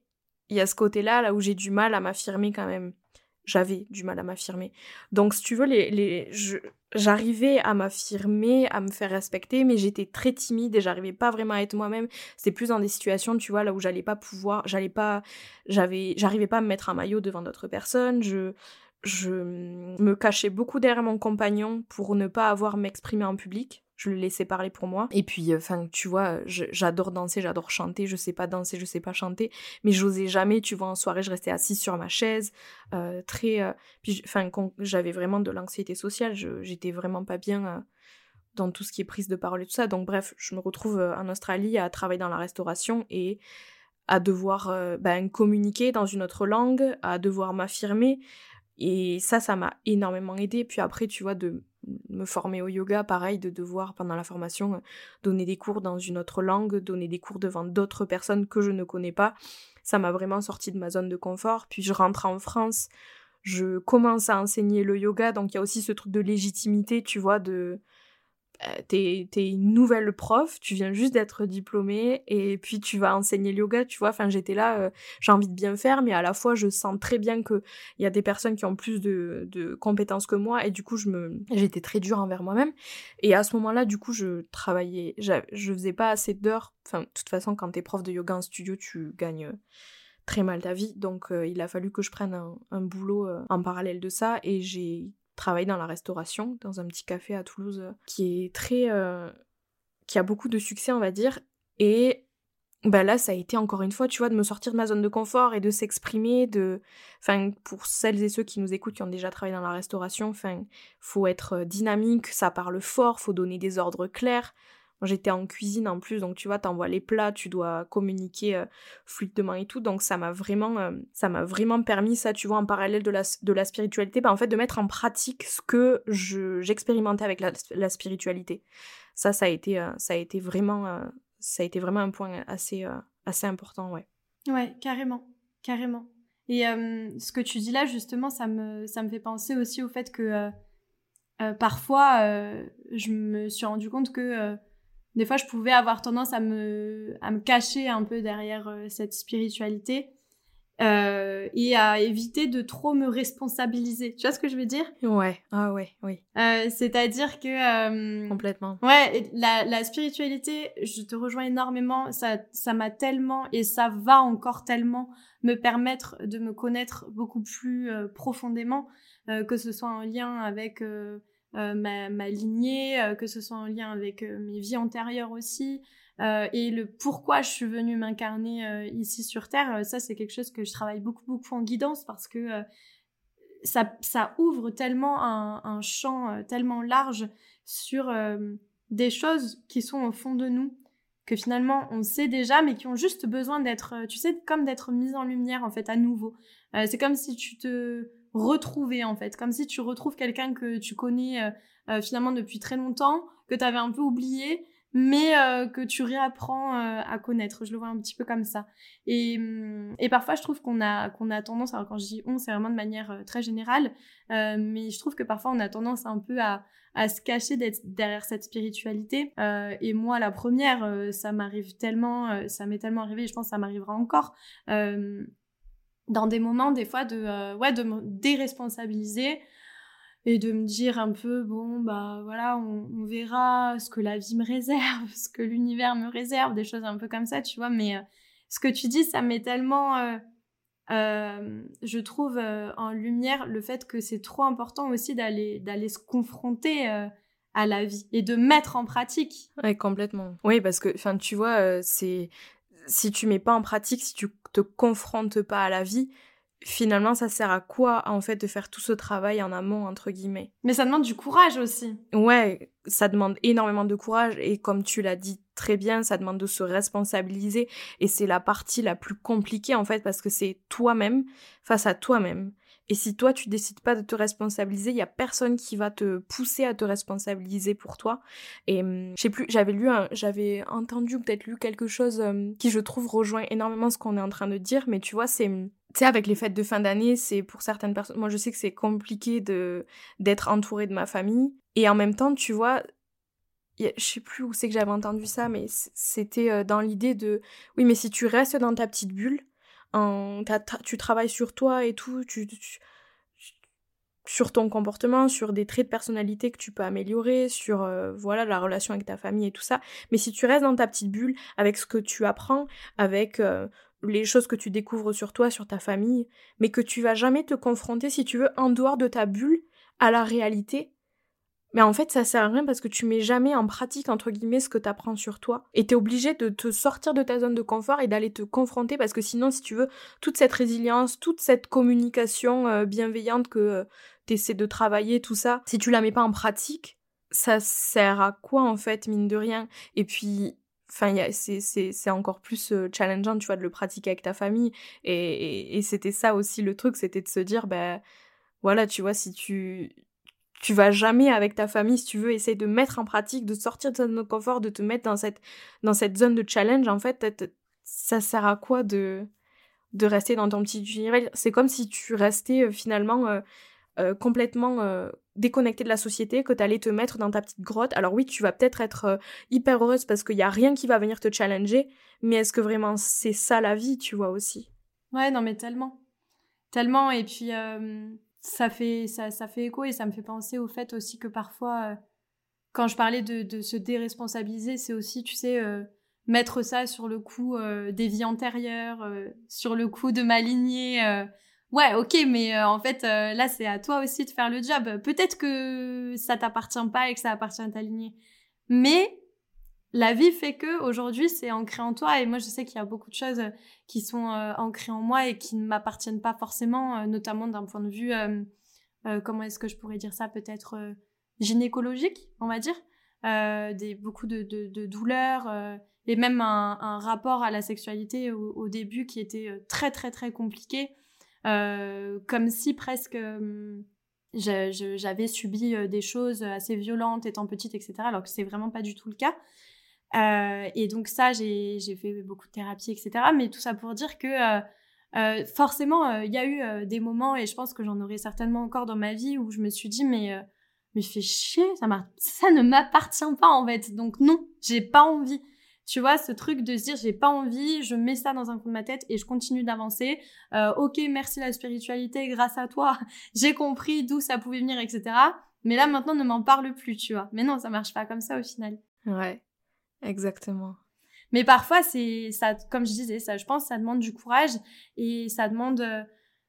il y a ce côté-là, là où j'ai du mal à m'affirmer quand même. J'avais du mal à m'affirmer. Donc, si tu veux, les, les... j'arrivais à m'affirmer, à me faire respecter, mais j'étais très timide et j'arrivais pas vraiment à être moi-même. C'était plus dans des situations, tu vois, là où j'allais pas pouvoir, j'allais pas, j'avais, j'arrivais pas à me mettre un maillot devant d'autres personnes. Je, je me cachais beaucoup derrière mon compagnon pour ne pas avoir m'exprimer en public je le laissais parler pour moi. Et puis, enfin, tu vois, j'adore danser, j'adore chanter, je sais pas danser, je sais pas chanter, mais j'osais jamais, tu vois, en soirée, je restais assise sur ma chaise, euh, très... Euh, puis, j'avais vraiment de l'anxiété sociale, j'étais vraiment pas bien euh, dans tout ce qui est prise de parole et tout ça. Donc, bref, je me retrouve en Australie à travailler dans la restauration et à devoir ben, communiquer dans une autre langue, à devoir m'affirmer. Et ça, ça m'a énormément aidé. Puis après, tu vois, de me former au yoga, pareil, de devoir pendant la formation euh, donner des cours dans une autre langue, donner des cours devant d'autres personnes que je ne connais pas. Ça m'a vraiment sorti de ma zone de confort. Puis je rentre en France, je commence à enseigner le yoga, donc il y a aussi ce truc de légitimité, tu vois, de t'es es une nouvelle prof, tu viens juste d'être diplômée et puis tu vas enseigner le yoga, tu vois. Enfin, j'étais là, euh, j'ai envie de bien faire, mais à la fois, je sens très bien qu'il y a des personnes qui ont plus de, de compétences que moi et du coup, je me, j'étais très dure envers moi-même. Et à ce moment-là, du coup, je travaillais, je faisais pas assez d'heures. Enfin, de toute façon, quand t'es prof de yoga en studio, tu gagnes très mal ta vie. Donc, euh, il a fallu que je prenne un, un boulot en parallèle de ça et j'ai travaille dans la restauration, dans un petit café à Toulouse euh, qui est très. Euh, qui a beaucoup de succès, on va dire. Et bah là, ça a été encore une fois, tu vois, de me sortir de ma zone de confort et de s'exprimer, de. Enfin, pour celles et ceux qui nous écoutent, qui ont déjà travaillé dans la restauration, enfin, faut être euh, dynamique, ça parle fort, faut donner des ordres clairs. J'étais en cuisine en plus, donc tu vois, t'envoies les plats, tu dois communiquer euh, fluidement et tout. Donc ça m'a vraiment, euh, ça m'a vraiment permis ça, tu vois, en parallèle de la, de la spiritualité, bah, en fait, de mettre en pratique ce que j'expérimentais avec la, spiritualité. Ça, ça a été, euh, ça a été vraiment, ça a été vraiment un point assez, assez important, ouais. Ouais, carrément, carrément. Et ce que tu dis là, justement, ça me, ça me fait penser aussi au fait que parfois, je me suis rendu compte que des fois, je pouvais avoir tendance à me, à me cacher un peu derrière euh, cette spiritualité euh, et à éviter de trop me responsabiliser. Tu vois ce que je veux dire? Ouais, ah ouais, oui. Euh, C'est-à-dire que... Euh, Complètement. Ouais, la, la spiritualité, je te rejoins énormément, ça ça m'a tellement, et ça va encore tellement me permettre de me connaître beaucoup plus euh, profondément, que ce soit en lien avec euh, ma, ma, lignée, euh, que ce soit en lien avec euh, mes vies antérieures aussi, et le pourquoi je suis venue m'incarner ici sur Terre. ça, c'est quelque chose que je travaille beaucoup, beaucoup en guidance parce que ça, ça ouvre tellement un, un champ tellement large sur des choses qui sont au fond de nous que finalement on sait déjà, mais qui ont juste besoin d'être, tu sais, comme d'être mises en lumière en fait à nouveau. c'est comme si tu te retrouvais en fait, comme si tu retrouves quelqu'un que tu connais finalement depuis très longtemps, que tu avais un peu oublié mais euh, que tu réapprends euh, à connaître. Je le vois un petit peu comme ça. Et, hum, et parfois, je trouve qu'on a, qu'on a tendance, alors quand je dis on, c'est vraiment de manière euh, très générale, mais je trouve que parfois on a tendance un peu à, à se cacher derrière cette spiritualité. et moi, la première, ça m'arrive tellement, ça m'est tellement arrivé, je pense que ça m'arrivera encore. Dans des moments, des fois, de, ouais, de me déresponsabiliser, et de me dire un peu bon bah voilà on, verra ce que la vie me réserve ce que l'univers me réserve des choses un peu comme ça tu vois. Mais euh, ce que tu dis ça met tellement euh, euh, je trouve en lumière le fait que c'est trop important aussi d'aller d'aller se confronter à la vie et de mettre en pratique. Ouais complètement. Oui parce que enfin tu vois c'est si tu mets pas en pratique si tu te confrontes pas à la vie finalement, ça sert à quoi, en fait, de faire tout ce travail en amont, entre guillemets? Mais ça demande du courage aussi. Ouais, ça demande énormément de courage, et comme tu l'as dit très bien, ça demande de se responsabiliser, et c'est la partie la plus compliquée, en fait, parce que c'est toi-même face à toi-même. Et si toi, tu décides pas de te responsabiliser, il y a personne qui va te pousser à te responsabiliser pour toi. Et hum, je sais plus, j'avais lu, j'avais entendu peut-être lu quelque chose hum, qui, je trouve, rejoint énormément ce qu'on est en train de dire. Mais tu vois, c'est, hum, tu sais, avec les fêtes de fin d'année, c'est pour certaines personnes. Moi, je sais que c'est compliqué de d'être entourée de ma famille. Et en même temps, tu vois, je sais plus où c'est que j'avais entendu ça, mais c'était euh, dans l'idée de, oui, mais si tu restes dans ta petite bulle tu travailles sur toi et tout, sur ton comportement, sur des traits de personnalité que tu peux améliorer, sur euh, voilà la relation avec ta famille et tout ça. Mais si tu restes dans ta petite bulle avec ce que tu apprends, avec euh, les choses que tu découvres sur toi, sur ta famille, mais que tu vas jamais te confronter, si tu veux, en dehors de ta bulle, à la réalité, mais en fait, ça sert à rien parce que tu mets jamais en pratique, entre guillemets, ce que tu apprends sur toi. Et t'es obligé de te sortir de ta zone de confort et d'aller te confronter parce que sinon, si tu veux, toute cette résilience, toute cette communication euh, bienveillante que euh, tu essaies de travailler, tout ça, si tu la mets pas en pratique, ça sert à quoi en fait, mine de rien? Et puis, enfin c'est encore plus euh, challengeant tu vois de le pratiquer avec ta famille et, et c'était ça aussi le truc c'était de se dire ben voilà tu vois si tu tu vas jamais avec ta famille, si tu veux, essayer de mettre en pratique, de sortir de ta de confort, de te mettre dans cette, dans cette zone de challenge, en fait, ça sert à quoi de, de rester dans ton petit univers? C'est comme si tu restais euh, finalement euh, euh, complètement déconnecté de la société, que tu allais te mettre dans ta petite grotte. Alors oui, tu vas peut-être être hyper heureuse parce qu'il n'y a rien qui va venir te challenger, mais est-ce que vraiment c'est ça la vie, tu vois aussi? Ouais, non mais tellement. Tellement, et puis ça fait, ça, ça fait écho et ça me fait penser au fait aussi que parfois, euh, quand je parlais de, de se déresponsabiliser, c'est aussi, tu sais, euh, mettre ça sur le coup euh, des vies antérieures, sur le coup de ma lignée. ouais, ok, mais en fait, là, c'est à toi aussi de faire le job. Peut-être que ça t'appartient pas et que ça appartient à ta lignée. Mais la vie fait que aujourd'hui c'est ancré en toi et moi je sais qu'il y a beaucoup de choses euh, qui sont euh, ancrées en moi et qui ne m'appartiennent pas forcément euh, notamment d'un point de vue comment est-ce que je pourrais dire ça peut-être gynécologique on va dire beaucoup de, douleurs et même un, rapport à la sexualité au, début qui était très très très compliqué comme si presque j'avais subi des choses assez violentes étant petite, etc. Alors que c'est vraiment pas du tout le cas. Euh, et donc ça, j'ai fait beaucoup de thérapie, etc. Mais tout ça pour dire que euh, euh, forcément, il y a eu des moments, et je pense que j'en aurai certainement encore dans ma vie, où je me suis dit, mais, mais fais chier, ça, ça ne m'appartient pas en fait. Donc non, j'ai pas envie. Tu vois, ce truc de se dire, j'ai pas envie, je mets ça dans un coin de ma tête et je continue d'avancer. ok, merci la spiritualité, grâce à toi, j'ai compris d'où ça pouvait venir, etc. Mais là, maintenant, ne m'en parle plus, tu vois. Mais non, ça marche pas comme ça au final. Ouais. Exactement. Mais parfois, c'est ça, comme je disais, ça, je pense, ça demande du courage et ça demande euh,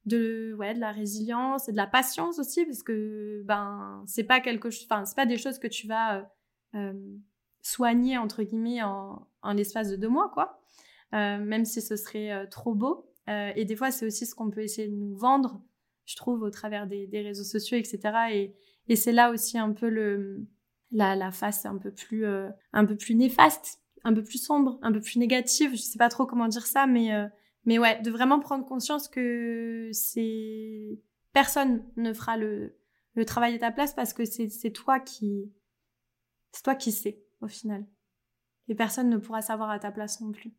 de, ouais, de la résilience et de la patience aussi, parce que ben, c'est pas quelque chose, enfin, c'est pas des choses que tu vas euh, euh, soigner entre guillemets en, l'espace de deux mois, quoi. même si ce serait trop beau. et des fois, c'est aussi ce qu'on peut essayer de nous vendre je trouve, au travers des, réseaux sociaux, etc. Et, et c'est là aussi un peu le, la, face un peu plus, euh, un peu plus néfaste, un peu plus sombre, un peu plus négative. Je sais pas trop comment dire ça, mais, euh, mais ouais, de vraiment prendre conscience que c'est personne ne fera le, le travail à ta place parce que c'est toi qui, c'est toi qui sais au final. Et personne ne pourra savoir à ta place non plus.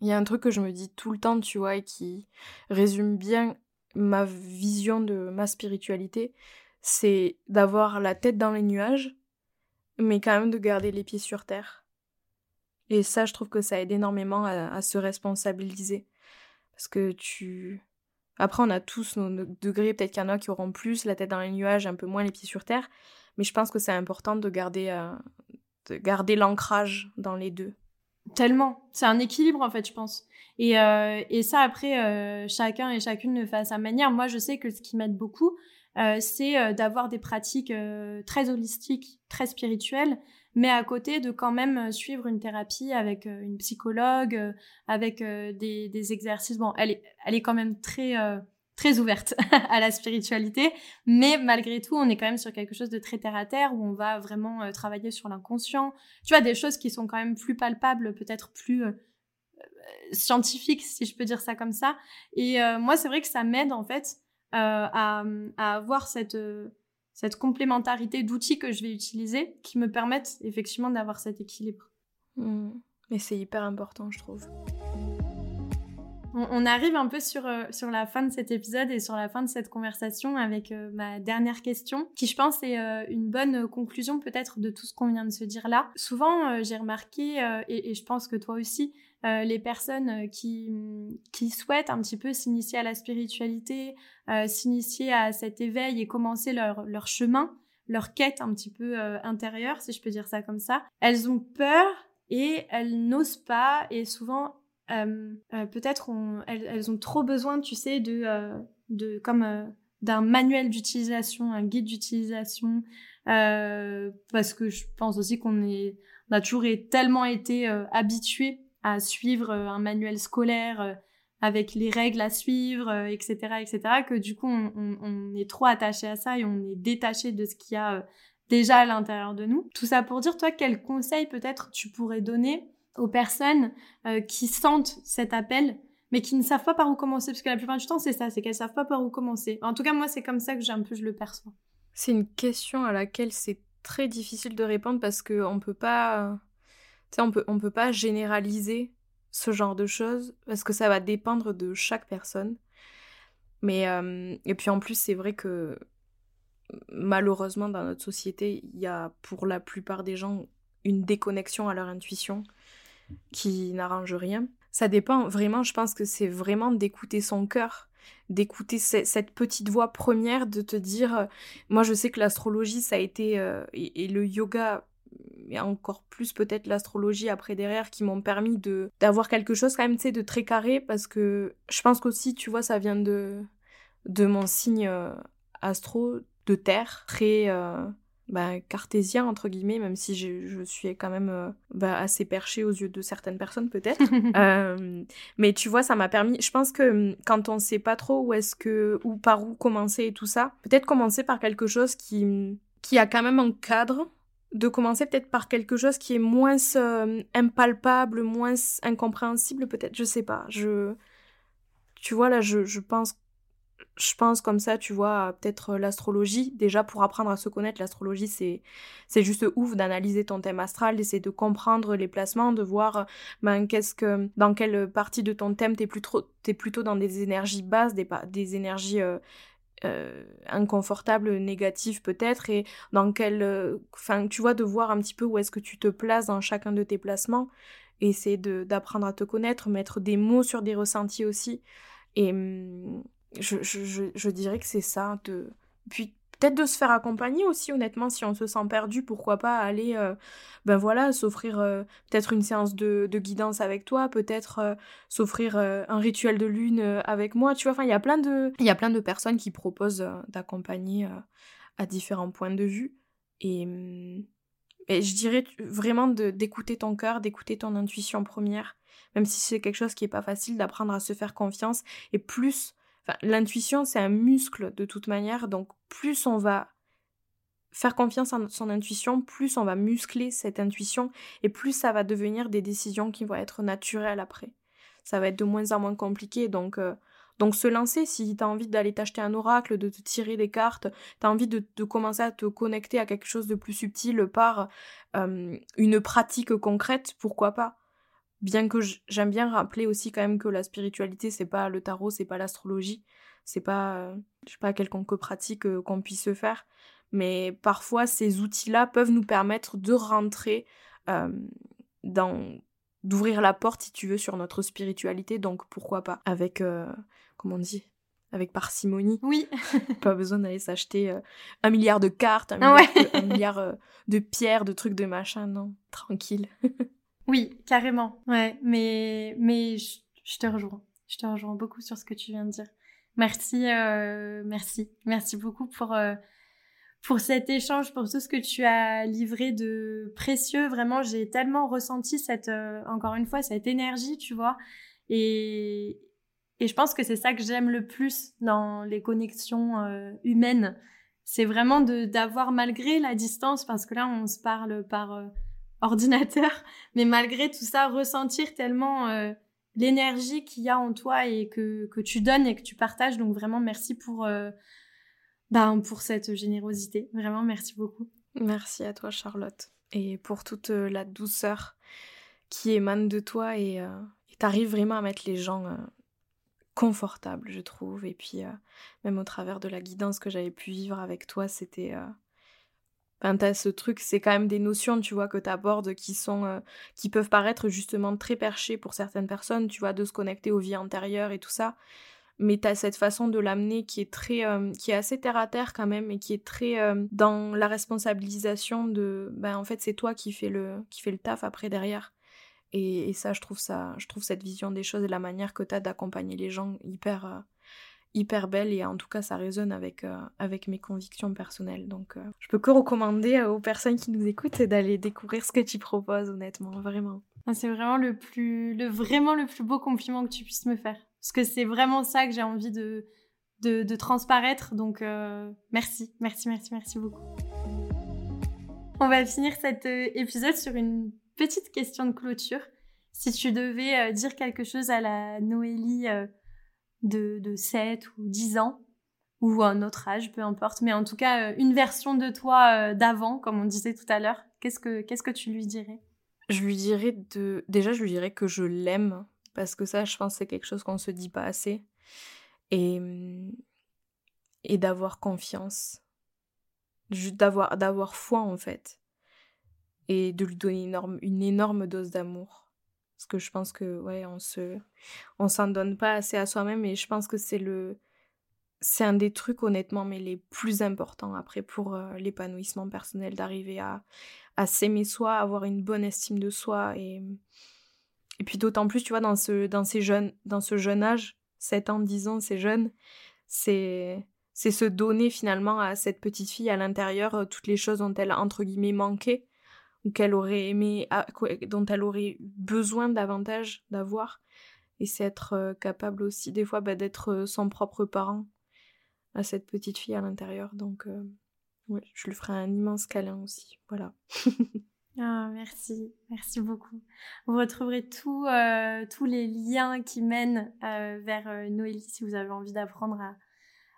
Il y a un truc que je me dis tout le temps, tu vois, et qui résume bien ma vision de ma spiritualité, c'est d'avoir la tête dans les nuages, mais quand même de garder les pieds sur terre. Et ça, je trouve que ça aide énormément à, se responsabiliser. Parce que tu... Après, on a tous nos degrés, peut-être qu'il y en a qui auront plus la tête dans les nuages, un peu moins les pieds sur terre, mais je pense que c'est important de garder, euh, de garder l'ancrage dans les deux. Tellement. C'est un équilibre, en fait, je pense. Et, euh, et ça, après, euh, chacun et chacune le fait à sa manière. Moi, je sais que ce qui m'aide beaucoup, c'est d'avoir des pratiques très holistiques, très spirituelles, mais à côté de quand même suivre une thérapie avec une psychologue, avec des, des, exercices. Bon, elle est, elle est quand même très très ouverte à la spiritualité, mais malgré tout, on est quand même sur quelque chose de très terre à terre où on va vraiment euh, travailler sur l'inconscient. Tu vois, des choses qui sont quand même plus palpables, peut-être plus euh, scientifiques, si je peux dire ça comme ça. Et euh, moi, c'est vrai que ça m'aide en fait à, avoir cette cette complémentarité d'outils que je vais utiliser qui me permettent effectivement d'avoir cet équilibre. Mmh. Mais c'est hyper important, je trouve. On, arrive un peu sur, euh, sur la fin de cet épisode et sur la fin de cette conversation avec euh, ma dernière question, qui je pense est euh, une bonne conclusion peut-être de tout ce qu'on vient de se dire là. Souvent, j'ai remarqué, et, et, je pense que toi aussi, les personnes qui, qui souhaitent un petit peu s'initier à la spiritualité, s'initier à cet éveil et commencer leur, leur chemin, leur quête un petit peu intérieure, si je peux dire ça comme ça, elles ont peur et elles n'osent pas et souvent euh, euh, peut-être elles, ont trop besoin, tu sais, de, euh, de comme d'un manuel d'utilisation, un guide d'utilisation, parce que je pense aussi qu'on est, on a toujours tellement été habitué à suivre un manuel scolaire avec les règles à suivre, etc., etc., que du coup on, est trop attaché à ça et on est détaché de ce qu'il y a déjà à l'intérieur de nous. Tout ça pour dire, toi, quel conseil peut-être tu pourrais donner aux personnes euh, qui sentent cet appel, mais qui ne savent pas par où commencer? Parce que la plupart du temps, c'est ça, c'est qu'elles savent pas par où commencer. En tout cas, moi, c'est comme ça que j'ai un peu, je le perçois. C'est une question à laquelle c'est très difficile de répondre parce qu'on peut pas, on peut, peut pas généraliser ce genre de choses parce que ça va dépendre de chaque personne. Mais euh, et puis en plus, c'est vrai que malheureusement dans notre société, il y a pour la plupart des gens une déconnexion à leur intuition qui n'arrange rien. Ça dépend vraiment, je pense que c'est vraiment d'écouter son cœur, d'écouter cette petite voix première, de te dire, euh, moi je sais que l'astrologie ça a été, euh, et, le yoga, et encore plus peut-être l'astrologie après derrière, qui m'ont permis de d'avoir quelque chose quand même, tu sais, de très carré, parce que je pense qu'aussi, tu vois, ça vient de, de mon signe euh, astro de terre, très bah, cartésien entre guillemets, même si je, suis quand même euh, bah, assez perché aux yeux de certaines personnes peut-être. Euh, mais tu vois, ça m'a permis. Je pense que hum, quand on sait pas trop où est-ce que ou par où commencer et tout ça, peut-être commencer par quelque chose qui hum, qui a quand même un cadre. De commencer peut-être par quelque chose qui est moins euh, impalpable, moins incompréhensible, peut-être, je sais pas. Je, tu vois là, je, pense je pense comme ça, tu vois, peut-être euh, l'astrologie. Déjà, pour apprendre à se connaître, l'astrologie, c'est, c'est juste ouf d'analyser ton thème astral, d'essayer de comprendre les placements, de voir euh, ben, qu'est-ce que, dans quelle partie de ton thème t'es, plus t'es plutôt dans des énergies basses, des, des énergies inconfortables, négatives peut-être, et dans quelle. Enfin, tu vois, de voir un petit peu où est-ce que tu te places dans chacun de tes placements, et essayer de, d'apprendre à te connaître, mettre des mots sur des ressentis aussi. Et hum, je, je, je, dirais que c'est ça. De... Puis peut-être de se faire accompagner aussi, honnêtement, si on se sent perdu, pourquoi pas aller, euh, ben voilà, s'offrir euh, peut-être une séance de, guidance avec toi, peut-être euh, s'offrir un rituel de lune avec moi, tu vois. Enfin, il y a plein de, il y a plein de personnes qui proposent d'accompagner à différents points de vue. Et, mm, et je dirais vraiment d'écouter ton cœur, d'écouter ton intuition première, même si c'est quelque chose qui est pas facile d'apprendre à se faire confiance et plus l'intuition, c'est un muscle de toute manière, donc plus on va faire confiance en son intuition, plus on va muscler cette intuition et plus ça va devenir des décisions qui vont être naturelles après. Ça va être de moins en moins compliqué, donc, euh, donc se lancer si tu as envie d'aller t'acheter un oracle, de te tirer des cartes, tu as envie de, commencer à te connecter à quelque chose de plus subtil par une pratique concrète, pourquoi pas? Bien que j'aime bien rappeler aussi quand même que la spiritualité, c'est pas le tarot, c'est pas l'astrologie, c'est pas, euh, je sais pas, quelconque pratique euh, qu'on puisse faire. Mais parfois, ces outils-là peuvent nous permettre de rentrer euh, dans. d'ouvrir la porte, si tu veux, sur notre spiritualité. Donc pourquoi pas Avec. comment on dit avec parcimonie. Oui. pas besoin d'aller s'acheter un milliard de cartes, un milliard, un milliard de pierres, de trucs, de machin, non. Tranquille. Oui, carrément. Ouais, mais, mais je, te rejoins. Je te rejoins beaucoup sur ce que tu viens de dire. Merci, euh, merci, merci beaucoup pour, euh, pour cet échange, pour tout ce que tu as livré de précieux. Vraiment, j'ai tellement ressenti cette, euh, encore une fois, cette énergie, tu vois. Et, et je pense que c'est ça que j'aime le plus dans les connexions humaines. C'est vraiment d'avoir, malgré la distance, parce que là, on se parle par ordinateur, mais malgré tout ça, ressentir tellement l'énergie qu'il y a en toi et que, que tu donnes et que tu partages. Donc vraiment, merci pour, euh, ben, pour cette générosité. Vraiment, merci beaucoup. Merci à toi, Charlotte, et pour toute euh, la douceur qui émane de toi et t'arrives vraiment à mettre les gens confortables, je trouve. Et puis, même au travers de la guidance que j'avais pu vivre avec toi, c'était Enfin, t'as ce truc, c'est quand même des notions, tu vois, que t'abordes qui sont, euh, qui peuvent paraître justement très perchées pour certaines personnes, tu vois, de se connecter aux vies antérieures et tout ça. Mais t'as cette façon de l'amener qui est très, euh, qui est assez terre à terre quand même et qui est très euh, dans la responsabilisation de, ben en fait c'est toi qui fais le, qui fait le taf après derrière. Et, et, ça, je trouve ça, je trouve cette vision des choses et la manière que t'as d'accompagner les gens hyper hyper belle et en tout cas ça résonne avec, euh, avec mes convictions personnelles. Donc euh, je peux que recommander euh, aux personnes qui nous écoutent d'aller découvrir ce que tu proposes honnêtement, vraiment. Ah, c'est vraiment le plus le vraiment le plus beau compliment que tu puisses me faire parce que c'est vraiment ça que j'ai envie de, de, de transparaître donc merci, merci, merci, merci beaucoup. On va finir cet épisode sur une petite question de clôture. Si tu devais dire quelque chose à la Noélie de, de 7 ou 10 ans ou un autre âge, peu importe, mais en tout cas euh, une version de toi euh, d'avant, comme on disait tout à l'heure, qu'est-ce que qu'est-ce que tu lui dirais? Je lui dirais de déjà je lui dirais que je l'aime parce que ça je pense c'est quelque chose qu'on se dit pas assez. Et et d'avoir confiance, d'avoir d'avoir foi en fait. Et de lui donner une énorme, une énorme dose d'amour parce que je pense que, ouais, on se. S'en donne pas assez à soi-même et je pense que c'est le. C'est un des trucs, honnêtement, mais les plus importants après pour euh, l'épanouissement personnel, d'arriver à, à s'aimer soi, avoir une bonne estime de soi et. Puis d'autant plus, tu vois, dans ce, dans ces jeunes, dans ce jeune âge, 7 ans, 10 ans, c'est jeune, c'est c'est se donner finalement à cette petite fille à l'intérieur euh, toutes les choses dont elle entre guillemets manqué? Qu'elle aurait aimé, dont elle aurait besoin davantage d'avoir. Et c'est être euh, capable aussi des fois bah, d'être euh, son propre parent à cette petite fille à l'intérieur. Donc euh, je lui ferai un immense câlin aussi. Voilà. ah, merci, merci beaucoup. Vous retrouverez tous les liens qui mènent vers Noélie si vous avez envie d'apprendre à,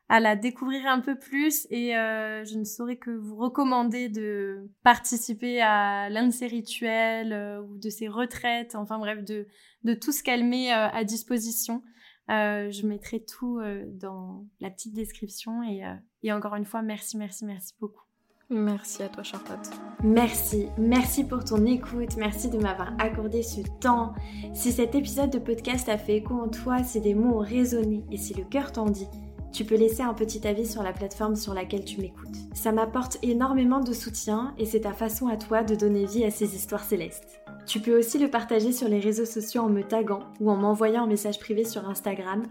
à la découvrir un peu plus et euh, je ne saurais que vous recommander de participer à l'un de ses rituels euh, ou de ses retraites, enfin bref, de, de tout ce qu'elle met euh, à disposition. je mettrai tout dans la petite description et, et encore une fois, merci, merci, merci beaucoup. Merci à toi Charlotte. Merci, merci pour ton écoute, merci de m'avoir accordé ce temps. Si cet épisode de podcast a fait écho en toi, si des mots ont résonné et si le cœur t'en dit, tu peux laisser un petit avis sur la plateforme sur laquelle tu m'écoutes. Ça m'apporte énormément de soutien et c'est ta façon à toi de donner vie à ces histoires célestes. Tu peux aussi le partager sur les réseaux sociaux en me taguant ou en m'envoyant un message privé sur Instagram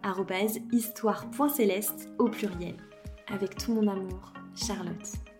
histoire.céleste au pluriel. Avec tout mon amour, Charlotte.